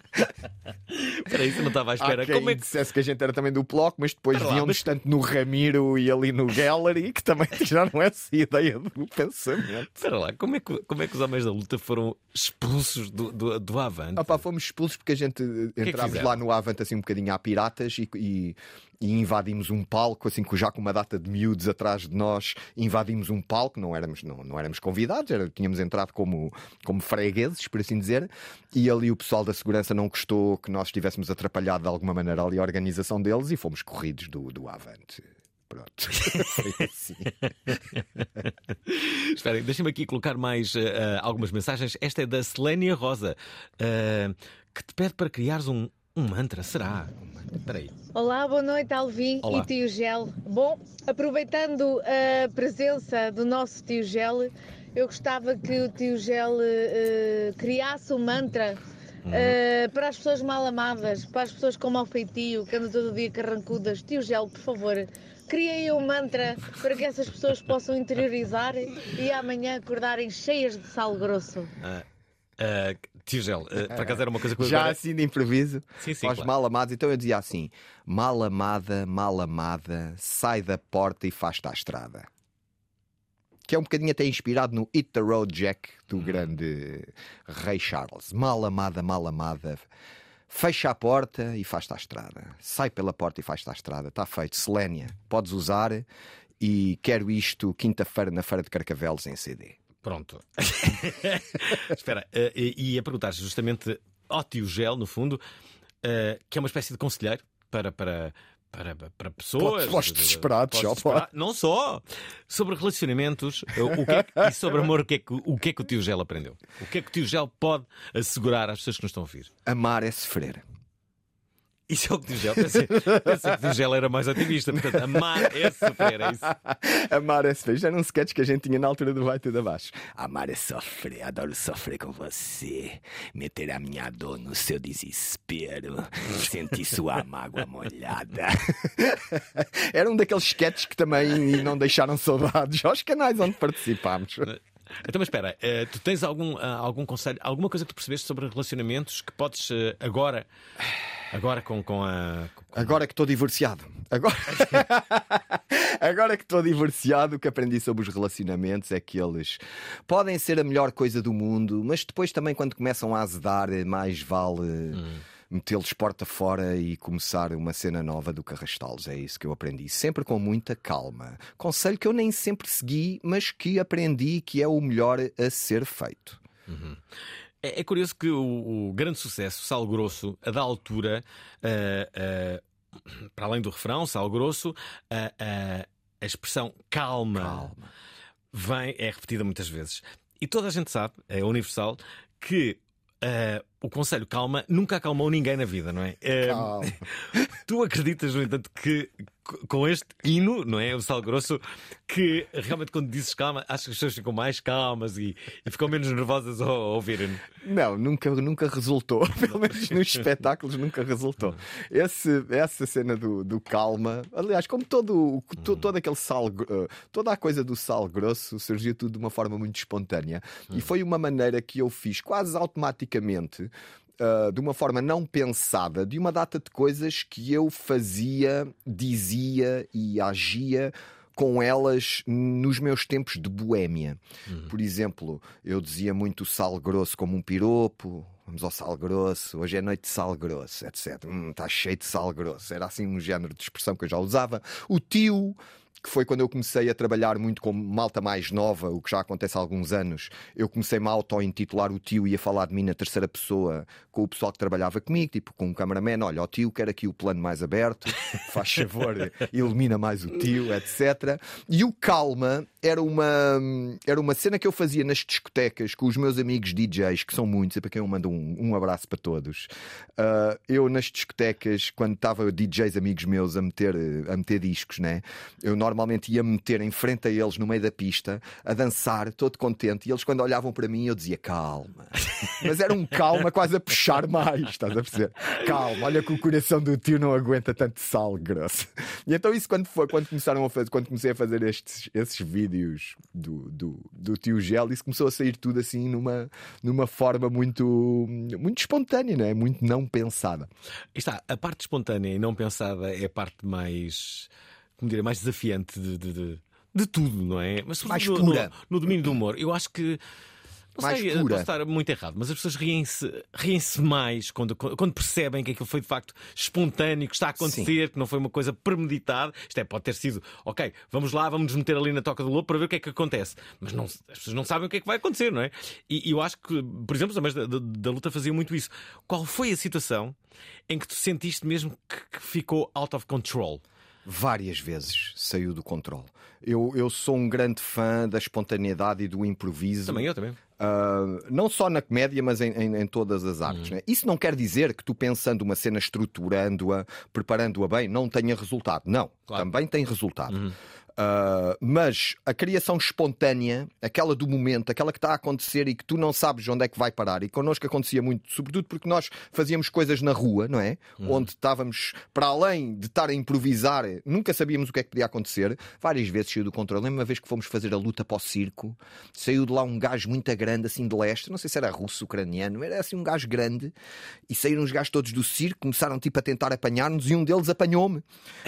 Espera isso não estava à espera. Há quem Como é que dissesse que a gente era também do Bloco, mas depois Espera lá, viam-nos mas- tanto no Ramiro e ali no Gallery que também já não é essa ideia do pensamento. Espera lá, como é, que, como é que os Homens da Luta foram expulsos do, do, do Avante? Pá, fomos expulsos porque a gente entrámos fizeram? lá no Avante assim um bocadinho a piratas e, e- e invadimos um palco, assim já com uma data de miúdos atrás de nós, invadimos um palco, não éramos, não, não éramos convidados, era- tínhamos entrado como, como fregueses, por assim dizer, e ali o pessoal da segurança não gostou que nós tivéssemos atrapalhado de alguma maneira ali a organização deles e fomos corridos do, do Avante. Pronto. Foi assim. Esperem, deixem-me aqui colocar mais uh, uh, algumas mensagens. Esta é da Selênia Rosa, uh, que te pede para criares um Um mantra, será? Espera aí. Olá, boa noite, Alvin Olá. e tio Gel. Bom, aproveitando a presença do nosso tio Gel, eu gostava que o tio Gel eh, criasse um mantra eh, para as pessoas mal amadas, para as pessoas com mau feitio, que andam todo dia carrancudas. Tio Gel, por favor, crie aí um mantra para que essas pessoas possam interiorizar e amanhã acordarem cheias de sal grosso. Ah, tio Gel, ah, por acaso era uma coisa que eu Já agora... assim de improviso, Sim, sim, aos claro. mal amados, então eu dizia assim: mal amada, mal amada, sai da porta e faz-te à estrada. Que é um bocadinho até inspirado no Hit the Road Jack do Hum. grande Rei Charles. Mal amada, mal amada, fecha a porta e faz-te à estrada. Sai pela porta e faz-te à estrada. Está feito. Selénia, podes usar e quero isto quinta-feira na Feira de Carcavelos em CD. Pronto. Espera, eh, e ia perguntar justamente ao tio Gel, no fundo, eh, que é uma espécie de conselheiro para. para para, para pessoas. Desesperados, só. Não só. Sobre relacionamentos o que é que- e sobre amor, o que, é que, o que é que o tio Gel aprendeu? O que é que o tio Gel pode assegurar às pessoas que nos estão a ouvir? Amar é sofrer. Isso é o que o tio Gel. Pensei, pensei que o tio Gel era mais otimista. Portanto, amar é sofrer, é isso. Amar é sofrer. Já era um sketch que a gente tinha na altura do Vai Tudo Abaixo. Amar é sofrer, adoro sofrer com você. Meter a minha dor no seu desespero. Sentir sua mágoa molhada. Era um daqueles sketches que também não deixaram saudades aos canais onde participámos. Então, mas espera, eh, tu tens algum, ah, algum conselho, alguma coisa que tu percebeste sobre relacionamentos que podes eh, agora, agora com, com a. Agora que estou divorciado. Agora... Agora que estou divorciado, o que aprendi sobre os relacionamentos é que eles podem ser a melhor coisa do mundo, mas depois também, quando começam a azedar, mais vale metê-los porta fora e começar uma cena nova do que arrastá-los. É isso que eu aprendi. Sempre com muita calma. Conselho que eu nem sempre segui, mas que aprendi que é o melhor a ser feito. É, é curioso que o, o grande sucesso, Sal Grosso, a da altura, ah, ah, para além do refrão, Sal Grosso, ah, a expressão calma, vem, é repetida muitas vezes. E toda a gente sabe, é universal, que o conselho calma nunca acalmou ninguém na vida, não é? Ah, Calma. Tu acreditas, no entanto, que com este hino, não é? O Sal Grosso, que realmente quando dizes calma, acho que as pessoas ficam mais calmas e, e ficam menos nervosas ao, ao ouvirem. Não, nunca, nunca resultou. Pelo menos nos espetáculos nunca resultou. Esse, essa cena do, do calma, aliás, como todo, to- todo aquele sal, eh, toda a coisa do sal grosso surgiu tudo de uma forma muito espontânea e foi uma maneira que eu fiz quase automaticamente. Ah, de uma forma não pensada, de uma data de coisas que eu fazia, dizia e agia com elas nos meus tempos de boémia. Por exemplo, eu dizia muito sal grosso como um piropo. Vamos ao sal grosso, hoje é noite de sal grosso, etc. Hum, está cheio de sal grosso. Era assim um género de expressão que eu já usava. O tio, que foi quando eu comecei a trabalhar muito com malta mais nova, o que já acontece há alguns anos. Eu comecei-me a auto-intitular o tio e a falar de mim na terceira pessoa com o pessoal que trabalhava comigo, tipo com um cameraman. Olha, o tio quer aqui o plano mais aberto, faz favor, ilumina mais o tio, etc. E o calma era uma, era uma cena que eu fazia nas discotecas com os meus amigos DJs, que são muitos, e para quem eu mando um, um abraço para todos. Ah, eu nas discotecas, quando estava DJs amigos meus a meter, a meter discos, né? eu normalmente ia me meter em frente a eles no meio da pista, a dançar, todo contente, e eles quando olhavam para mim eu dizia calma. Mas era um calma quase a puxar mais, estás a perceber? Calma, olha que o coração do tio não aguenta tanto sal grosso. E então isso quando foi, quando começaram a fazer, quando comecei a fazer estes, esses vídeos do, do, do tio Gel, isso começou a sair tudo assim numa, numa forma muito, muito espontânea, não é? Muito não pensada. Aí está, a parte espontânea e não pensada é a parte mais, como diria, mais desafiante de, de, de- de tudo, não é? Mas Mais no- pura. No, domínio do humor. Eu acho que. Não Mais sei, pura. posso estar muito errado, mas as pessoas riem-se riem mais quando, quando percebem que aquilo foi de facto espontâneo, que está a acontecer, que não foi uma coisa premeditada. Isto é, pode ter sido, ok, vamos lá, vamos nos meter ali na toca do lobo para ver o que é que acontece. Mas não, as pessoas não sabem o que é que vai acontecer, não é? E, e eu acho que, por exemplo, os homens da, da- da luta faziam muito isso. Qual foi a situação em que tu sentiste mesmo que, que ficou out of control? Várias vezes saiu do controle. Eu, eu sou um grande fã da espontaneidade e do improviso. Também eu, também. Uh, não só na comédia, mas em, em- em todas as artes. né? Isso não quer dizer que tu pensando uma cena, estruturando-a, preparando-a bem, não tenha resultado. Não, também tem resultado. Uh, mas a criação espontânea, aquela do momento, aquela que está a acontecer e que tu não sabes onde é que vai parar, e connosco acontecia muito, sobretudo porque nós fazíamos coisas na rua, não é? Onde estávamos, para além de estar a improvisar, nunca sabíamos o que é que podia acontecer. Várias vezes saiu do controle. Lembro uma vez que fomos fazer a luta para o circo, saiu de lá um gajo muito grande, assim de leste, não sei se era russo, ucraniano, era assim um gajo grande, e saíram os gajos todos do circo, começaram tipo a tentar apanhar-nos, e um deles apanhou-me.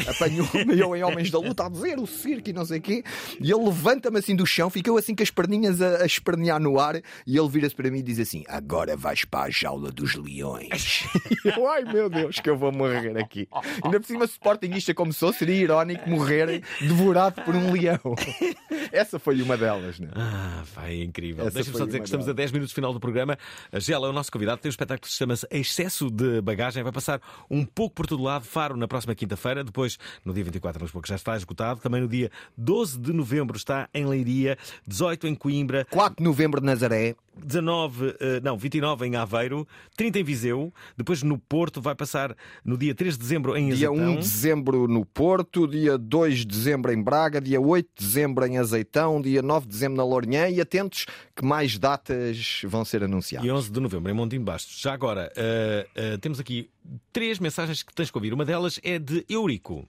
Apanhou-me, eu em Homens da Luta a dizer o circo e não sei o quê, e ele levanta-me assim do chão, ficou assim com as perninhas a, a espernear no ar, e ele vira-se para mim e diz assim: Agora vais para a jaula dos leões. Eu, ai meu Deus, que eu vou morrer aqui. Ainda por cima, Sportingista como sou, seria irónico morrer devorado por um leão. Essa foi uma delas, né? Ah, vai, é incrível. Deixa-me só dizer que estamos a delas. 10 minutos do final do programa. A Gela é o nosso convidado. Tem um espetáculo que se chama Excesso de Bagagem. Vai passar um pouco por todo lado. Faro na próxima quinta-feira. Depois, no dia 24 em Lisboa, que já está esgotado. Também no dia 12 de novembro está em Leiria. 18 em Coimbra. 4 de novembro de Nazaré. 19, eh, não, 29 em Aveiro. 30 em Viseu. Depois no Porto vai passar no dia 3 de dezembro em Dia Azeitão. 1 de dezembro no Porto, dia 2 de dezembro em Braga, dia 8 de dezembro em Azeitão, dia 9 de dezembro na Lourinhã e atentos que mais datas vão ser anunciadas. E 11 de novembro em Montim Bastos. Já agora, eh, eh, temos aqui três mensagens que tens que ouvir. Uma delas é de Eurico.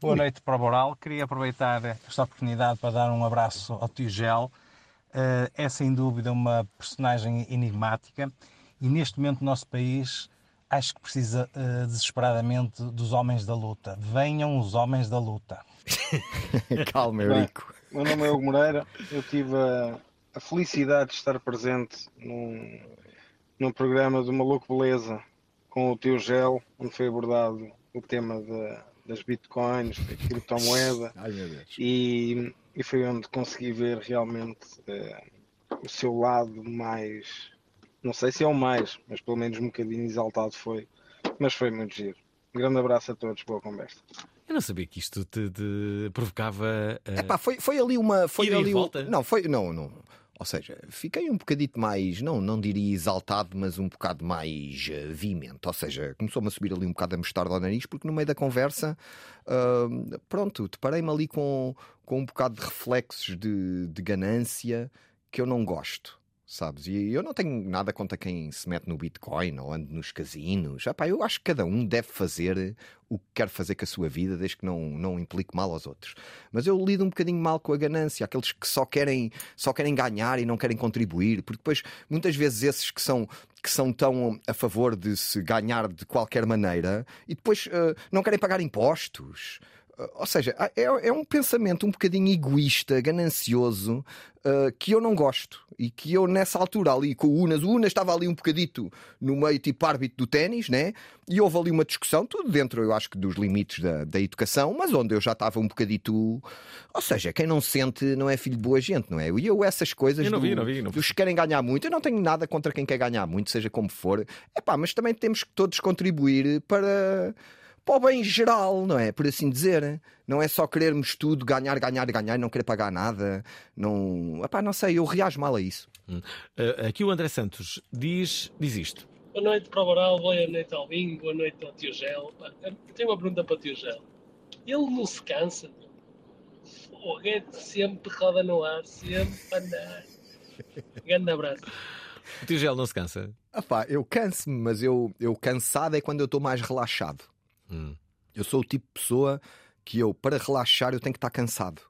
Boa noite para o Boral. Queria aproveitar esta oportunidade para dar um abraço ao tio Gel. Eh, é sem dúvida uma personagem enigmática e neste momento no nosso país acho que precisa eh, desesperadamente dos homens da luta. Venham os homens da luta. Calma, Bem, Eurico. Meu nome é Hugo Moreira. Eu tive a, a felicidade de estar presente num, num programa do Maluco Beleza com o tio Gel, onde foi abordado o tema da- das bitcoins, da criptomoeda. Ai, meu Deus. E, e foi onde consegui ver realmente eh, o seu lado mais, não sei se é o mais, mas pelo menos um bocadinho exaltado foi. Mas foi muito giro. Um grande abraço a todos, boa conversa. Eu não sabia que isto te, te provocava. eh, Epá, foi, foi ali uma. Foi ali um- volta? Não, foi. Não, não. Ou seja, fiquei um bocadito mais, não, não diria exaltado, mas um bocado mais eh, veemente. Ou seja, começou-me a subir ali um bocado a mostarda ao nariz, porque no meio da conversa, ah, pronto, deparei-me ali com, com um bocado de reflexos de, de ganância que eu não gosto. Sabes? E eu não tenho nada contra quem se mete no Bitcoin ou anda nos casinos. Epá, eu acho que cada um deve fazer o que quer fazer com a sua vida, desde que não, não implique mal aos outros. Mas eu lido um bocadinho mal com a ganância, aqueles que só querem, só querem ganhar e não querem contribuir, porque depois, muitas vezes, esses que são, que são tão a favor de se ganhar de qualquer maneira e depois eh, não querem pagar impostos. Ou seja, é, é um pensamento um bocadinho egoísta, ganancioso, eh, que eu não gosto. E que eu, nessa altura, ali com o Unas, o Unas estava ali um bocadito no meio, tipo árbitro do ténis, né? E houve ali uma discussão, tudo dentro, eu acho que, dos limites da, da educação, mas onde eu já estava um bocadito. Ou seja, quem não sente não é filho de boa gente, não é? E eu, essas coisas. Eu não do- vi, não vi, não vi. dos que querem ganhar muito, eu não tenho nada contra quem quer ganhar muito, seja como for. É pá, mas também temos que todos contribuir para para o bem geral, não é? Por assim dizer. Não é só querermos tudo, ganhar, ganhar, ganhar não querer pagar nada. Não, Epá, não sei, eu reajo mal a isso. Hum. Eh, aqui o André Santos diz, diz isto. Boa noite para o Boral, boa noite ao Binho, boa noite ao Tio Gel. Pá, tenho uma pergunta para o Tio Gel. Ele não se cansa? O foguete sempre roda no ar, sempre andar. Grande abraço. O tio Gel não se cansa? Epá, eu canso-me, mas eu, eu cansado é quando eu estou mais relaxado. Hum. Eu sou o tipo de pessoa que eu, para relaxar, eu tenho que estar cansado.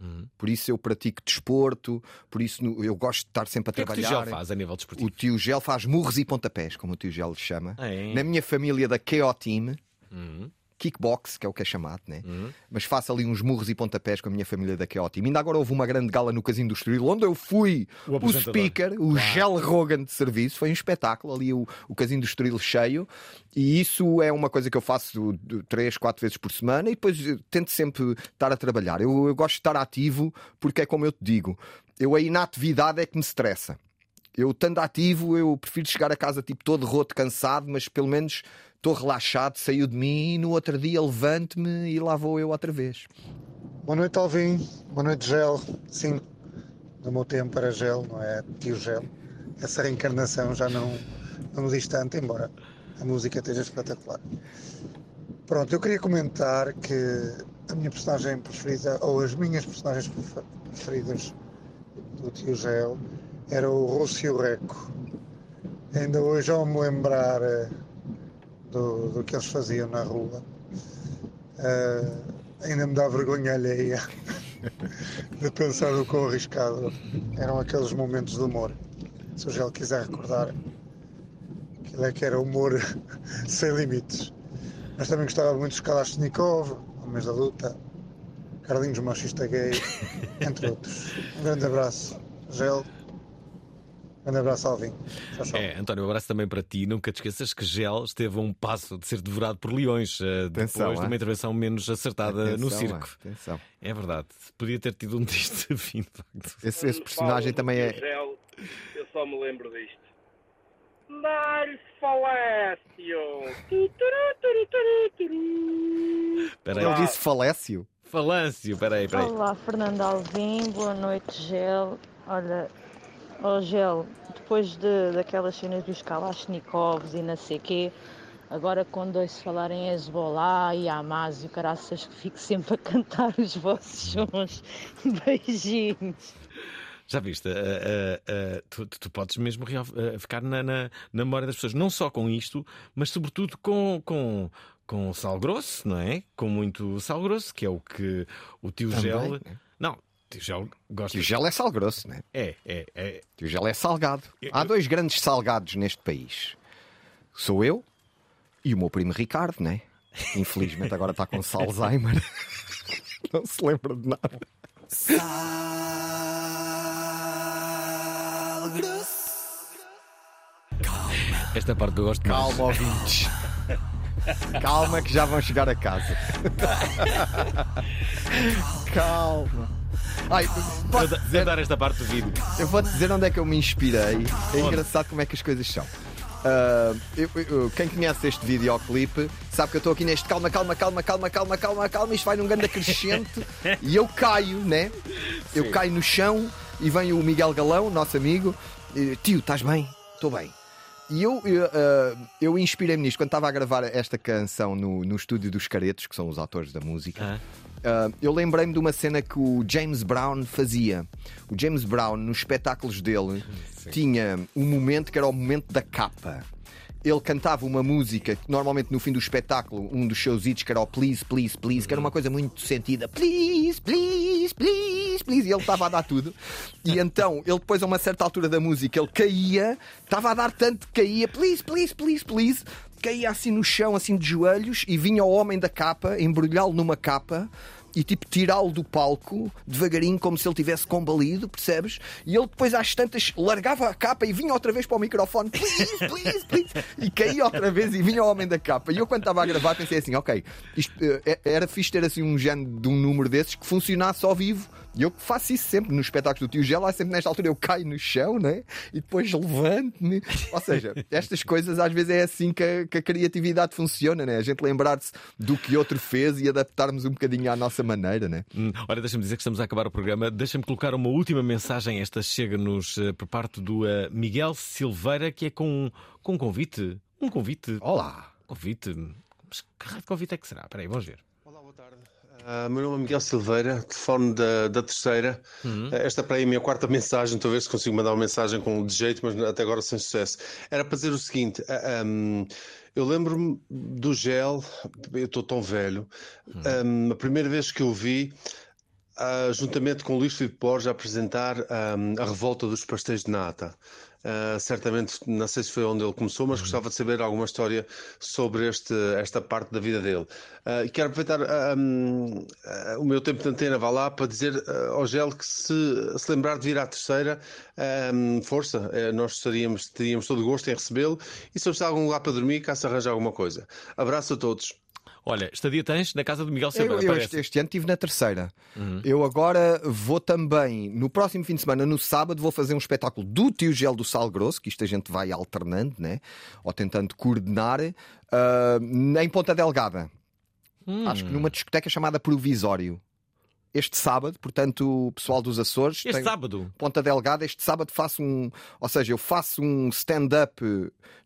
Hum. Por isso eu pratico desporto, por isso eu gosto de estar sempre a que que o tio trabalhar. Gel faz a nível desportivo? O tio Gel faz murros e pontapés, como o tio Gel lhe chama. Ah, é? Na minha família da KO Team, Hum. Kickbox, que é o que é chamado, né? Mas faço ali uns murros e pontapés com a minha família da Team. Ainda agora houve uma grande gala no Casino do Estoril, onde eu fui O o, speaker, o Claro. Gel Rogan de serviço. Foi um espetáculo ali, o, o Casino do Estoril cheio. E isso é uma coisa que eu faço três, quatro vezes por semana e depois eh, tento sempre estar a trabalhar. Eu, eu gosto de estar ativo porque é como eu te digo, eu a inatividade é que me estressa. Eu, estando ativo, eu prefiro chegar a casa tipo todo roto, cansado, mas pelo menos estou relaxado, saiu de mim e no outro dia levanto-me e lá vou eu outra vez. Boa noite, Alvin. Boa noite, Gel. Sim, no meu tempo era Gel, não é tio Gel. essa reencarnação já não, não diz tanto, embora a música esteja espetacular. Pronto, eu queria comentar que a minha personagem preferida, ou as minhas personagens prefer- preferidas do tio Gel, era o Rússio Reco. Ainda hoje, ao me lembrar eh, do, do que eles faziam na rua, eh, ainda me dá vergonha alheia de pensar o quão arriscado eram aqueles momentos de humor. Se o Gel quiser recordar, aquilo é que era humor sem limites. Mas também gostava muito dos Kalashnikov, Homens da Luta, Carlinhos Machista Gay, entre outros. Um grande abraço, Gel. Um abraço, Alvin. Tchau, tchau. É, António, um abraço também para ti. Nunca te esqueças que Gel esteve a um passo de ser devorado por leões eh, Atenção, depois de uma intervenção menos acertada no Atenção, circo. ah, atenção. É verdade. Podia ter tido um triste fim. de facto. Esse, esse personagem também é. Gel, eu só me lembro disto. Dar-lhe falécio. Espera aí. Ele disse falécio. Falâncio, peraí, peraí. Olá, Fernando Alvim, boa noite, Gel. Olha, ó Gel, depois de, daquelas cenas dos Kalashnikovs e não sei quê, agora quando ouço falar em Hezbollah e Hamas e o caraças que fico sempre a cantar os vossos sons. Beijinhos. Já viste? eh, eh, eh, tu, tu- podes mesmo real- eh, ficar na, na, na memória das pessoas, não só com isto, mas sobretudo com, com, com sal grosso, não é? Com muito sal grosso, que é o que o tio Também, Gel. né? Não, o tio Gel gosta. Tio Gel é sal grosso, né? É, é, é. Tio Gel é salgado. Há dois grandes salgados neste país. Sou eu e o meu primo Ricardo, né? Infelizmente agora está com Alzheimer. Não se lembra de nada. Esta parte eu gosto Calma, ouvintes. Calma que já vão chegar a casa. Calma. Ai, Vou dizer, dar esta parte do vídeo. eu vou dizer onde é que eu me inspirei. É Onde? engraçado como é que as coisas são. Ah, eu- eu- quem conhece este videoclipe sabe que eu estou aqui neste calma, calma, calma, calma, calma, calma, calma. Isto vai num grande acrescente e eu caio, né? Eu Sim. caio no chão e vem o Miguel Galão, nosso amigo. e, Tio, estás bem? Estou bem. E eu, eu, ah, eu inspirei-me nisto quando estava a gravar esta canção no, no estúdio dos Caretos, que são os autores da música. Ah, eu lembrei-me de uma cena que o James Brown fazia. O James Brown, nos espetáculos dele, tinha um momento que era o momento da capa. Ele cantava uma música que normalmente no fim do espetáculo, um dos seus hits, que era o Please, Please, Please, que era uma coisa muito sentida. Please, please, please, please. E ele estava a dar tudo. E então, ele depois, a uma certa altura da música, ele caía, estava a dar tanto que caía, please, please, please, please. Caía assim no chão, assim de joelhos, e vinha o homem da capa, embrulhá-lo numa capa e tipo tirá-lo do palco devagarinho, como se ele tivesse combalido, percebes? E ele depois às tantas largava a capa e vinha outra vez para o microfone, please, please, please, e caía outra vez e vinha o homem da capa. E eu quando estava a gravar pensei assim, ok, isto, eh, era fixe ter assim um género de um número desses que funcionasse ao vivo. E eu faço isso sempre nos espetáculos do tio Gela, sempre nesta altura eu caio no chão, né? E depois levanto-me. Ou seja, estas coisas às vezes é assim que a, que a criatividade funciona, né? A gente lembrar-se do que outro fez e adaptarmos um bocadinho à nossa maneira, né? Hum, Ora, deixa-me dizer que estamos a acabar o programa. Deixa-me colocar uma última mensagem. Esta chega-nos eh, por parte do eh, Miguel Silveira, que é com, com um convite. Um convite. Olá. Convite. Mas que raio de convite é que será? Espera aí, vamos ver. Ah, meu nome é Miguel Silveira, telefone da, da terceira. Ah, Esta para aí é a minha quarta mensagem. Ver se consigo mandar uma mensagem com de jeito, mas até agora sem sucesso. Era para dizer o seguinte: ah, ahm, eu lembro-me do gel, eu estou tão velho. ahm, a primeira vez que eu vi, ah, juntamente com o Luís Filipe Borges, a apresentar ahm, a revolta dos pastéis de nata. Ah, certamente, não sei se foi onde ele começou, mas gostava de saber alguma história sobre este, esta parte da vida dele. E quero aproveitar ah, o meu tempo de antena, vá lá, para dizer ao Gel que se, se lembrar de vir à terceira, força, eh, nós estaríamos, teríamos todo o gosto em recebê-lo e se precisar de algum lugar para dormir, cá se arranja alguma coisa. Abraço a todos. Olha, estadia tens na casa do Miguel Eu, Silveira. eu parece. este, este ano estive na terceira. Uhum. Eu agora vou também, no próximo fim de semana, no sábado, vou fazer um espetáculo do Tio Gel do Sal Grosso, que isto a gente vai alternando, né? Ou tentando coordenar, ah, em Ponta Delgada. Hum. Acho que numa discoteca chamada Provisório. Este sábado, portanto, o pessoal dos Açores. Este sábado? Ponta Delgada, este sábado faço um. Ou seja, eu faço um stand-up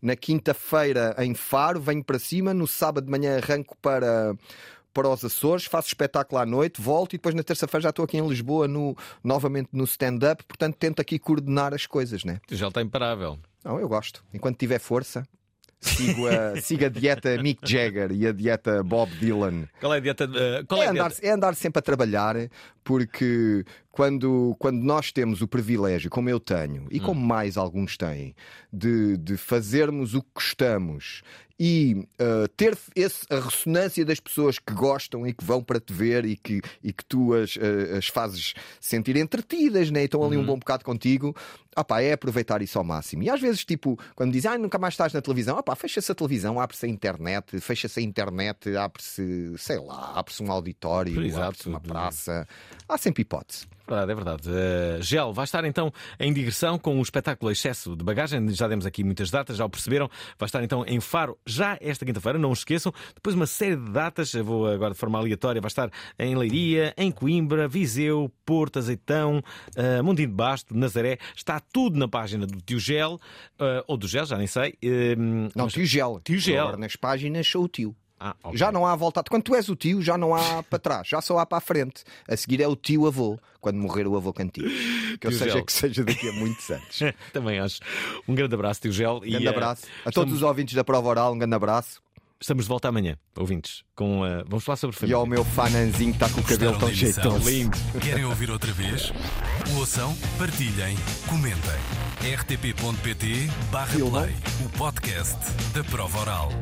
na quinta-feira em Faro, venho para cima, no sábado de manhã arranco para. Para os Açores, faço espetáculo à noite, volto e depois na terça-feira já estou aqui em Lisboa no, novamente no stand-up, portanto tento aqui coordenar as coisas, né? Já está imparável. Não, eu gosto. Enquanto tiver força, a, sigo a dieta Mick Jagger e a dieta Bob Dylan. Qual é a dieta? eh, qual é, É a andar, dieta? é andar sempre a trabalhar, porque quando, quando nós temos o privilégio, como eu tenho, e como mais alguns têm, de, de fazermos o que gostamos e uh, ter esse, a ressonância das pessoas que gostam e que vão para te ver e que, e que tu as, uh, as fazes sentir entretidas, né? e estão ali um bom bocado contigo, opá, é aproveitar isso ao máximo. E às vezes, tipo, quando dizem, ah, nunca mais estás na televisão, opá, fecha-se a televisão, abre-se a internet, fecha-se a internet, abre-se, sei lá, abre-se um auditório, abre-se uma praça. Há sempre hipótese. Verdade, é verdade. Uh, Gel vai estar então em digressão com o espetáculo Excesso de Bagagem. Já demos aqui muitas datas, já o perceberam. Vai estar então em Faro já esta quinta-feira, não esqueçam. Depois uma série de datas, eu vou agora de forma aleatória, vai estar em Leiria, em Coimbra, Viseu, Porto, Azeitão, uh, Mondinho de Basto, Nazaré. Está tudo na página do Tio Gel, uh, ou do Gel, já nem sei. Uh, Não, mas- tio Gel. Tio Gel. Agora nas páginas sou o tio. Ah, ok. Já não há volta. Quando tu és o tio, já não há para trás, já só há para a frente. A seguir é o tio avô, quando morrer o avô cantigo. Que eu seja Gel. que seja daqui a muitos anos. Também acho. Um grande abraço, Tio Gel. Um grande uh, abraço. A estamos- todos os ouvintes da Prova Oral, um grande abraço. Estamos de volta amanhã, ouvintes. Com, uh, vamos falar sobre E família. ao meu fananzinho que está com o cabelo Gostaram tão emissão? jeitoso. Lindo. Querem ouvir outra vez? Ouçam, partilhem, comentem. rtp.pt barra play, o podcast da prova oral.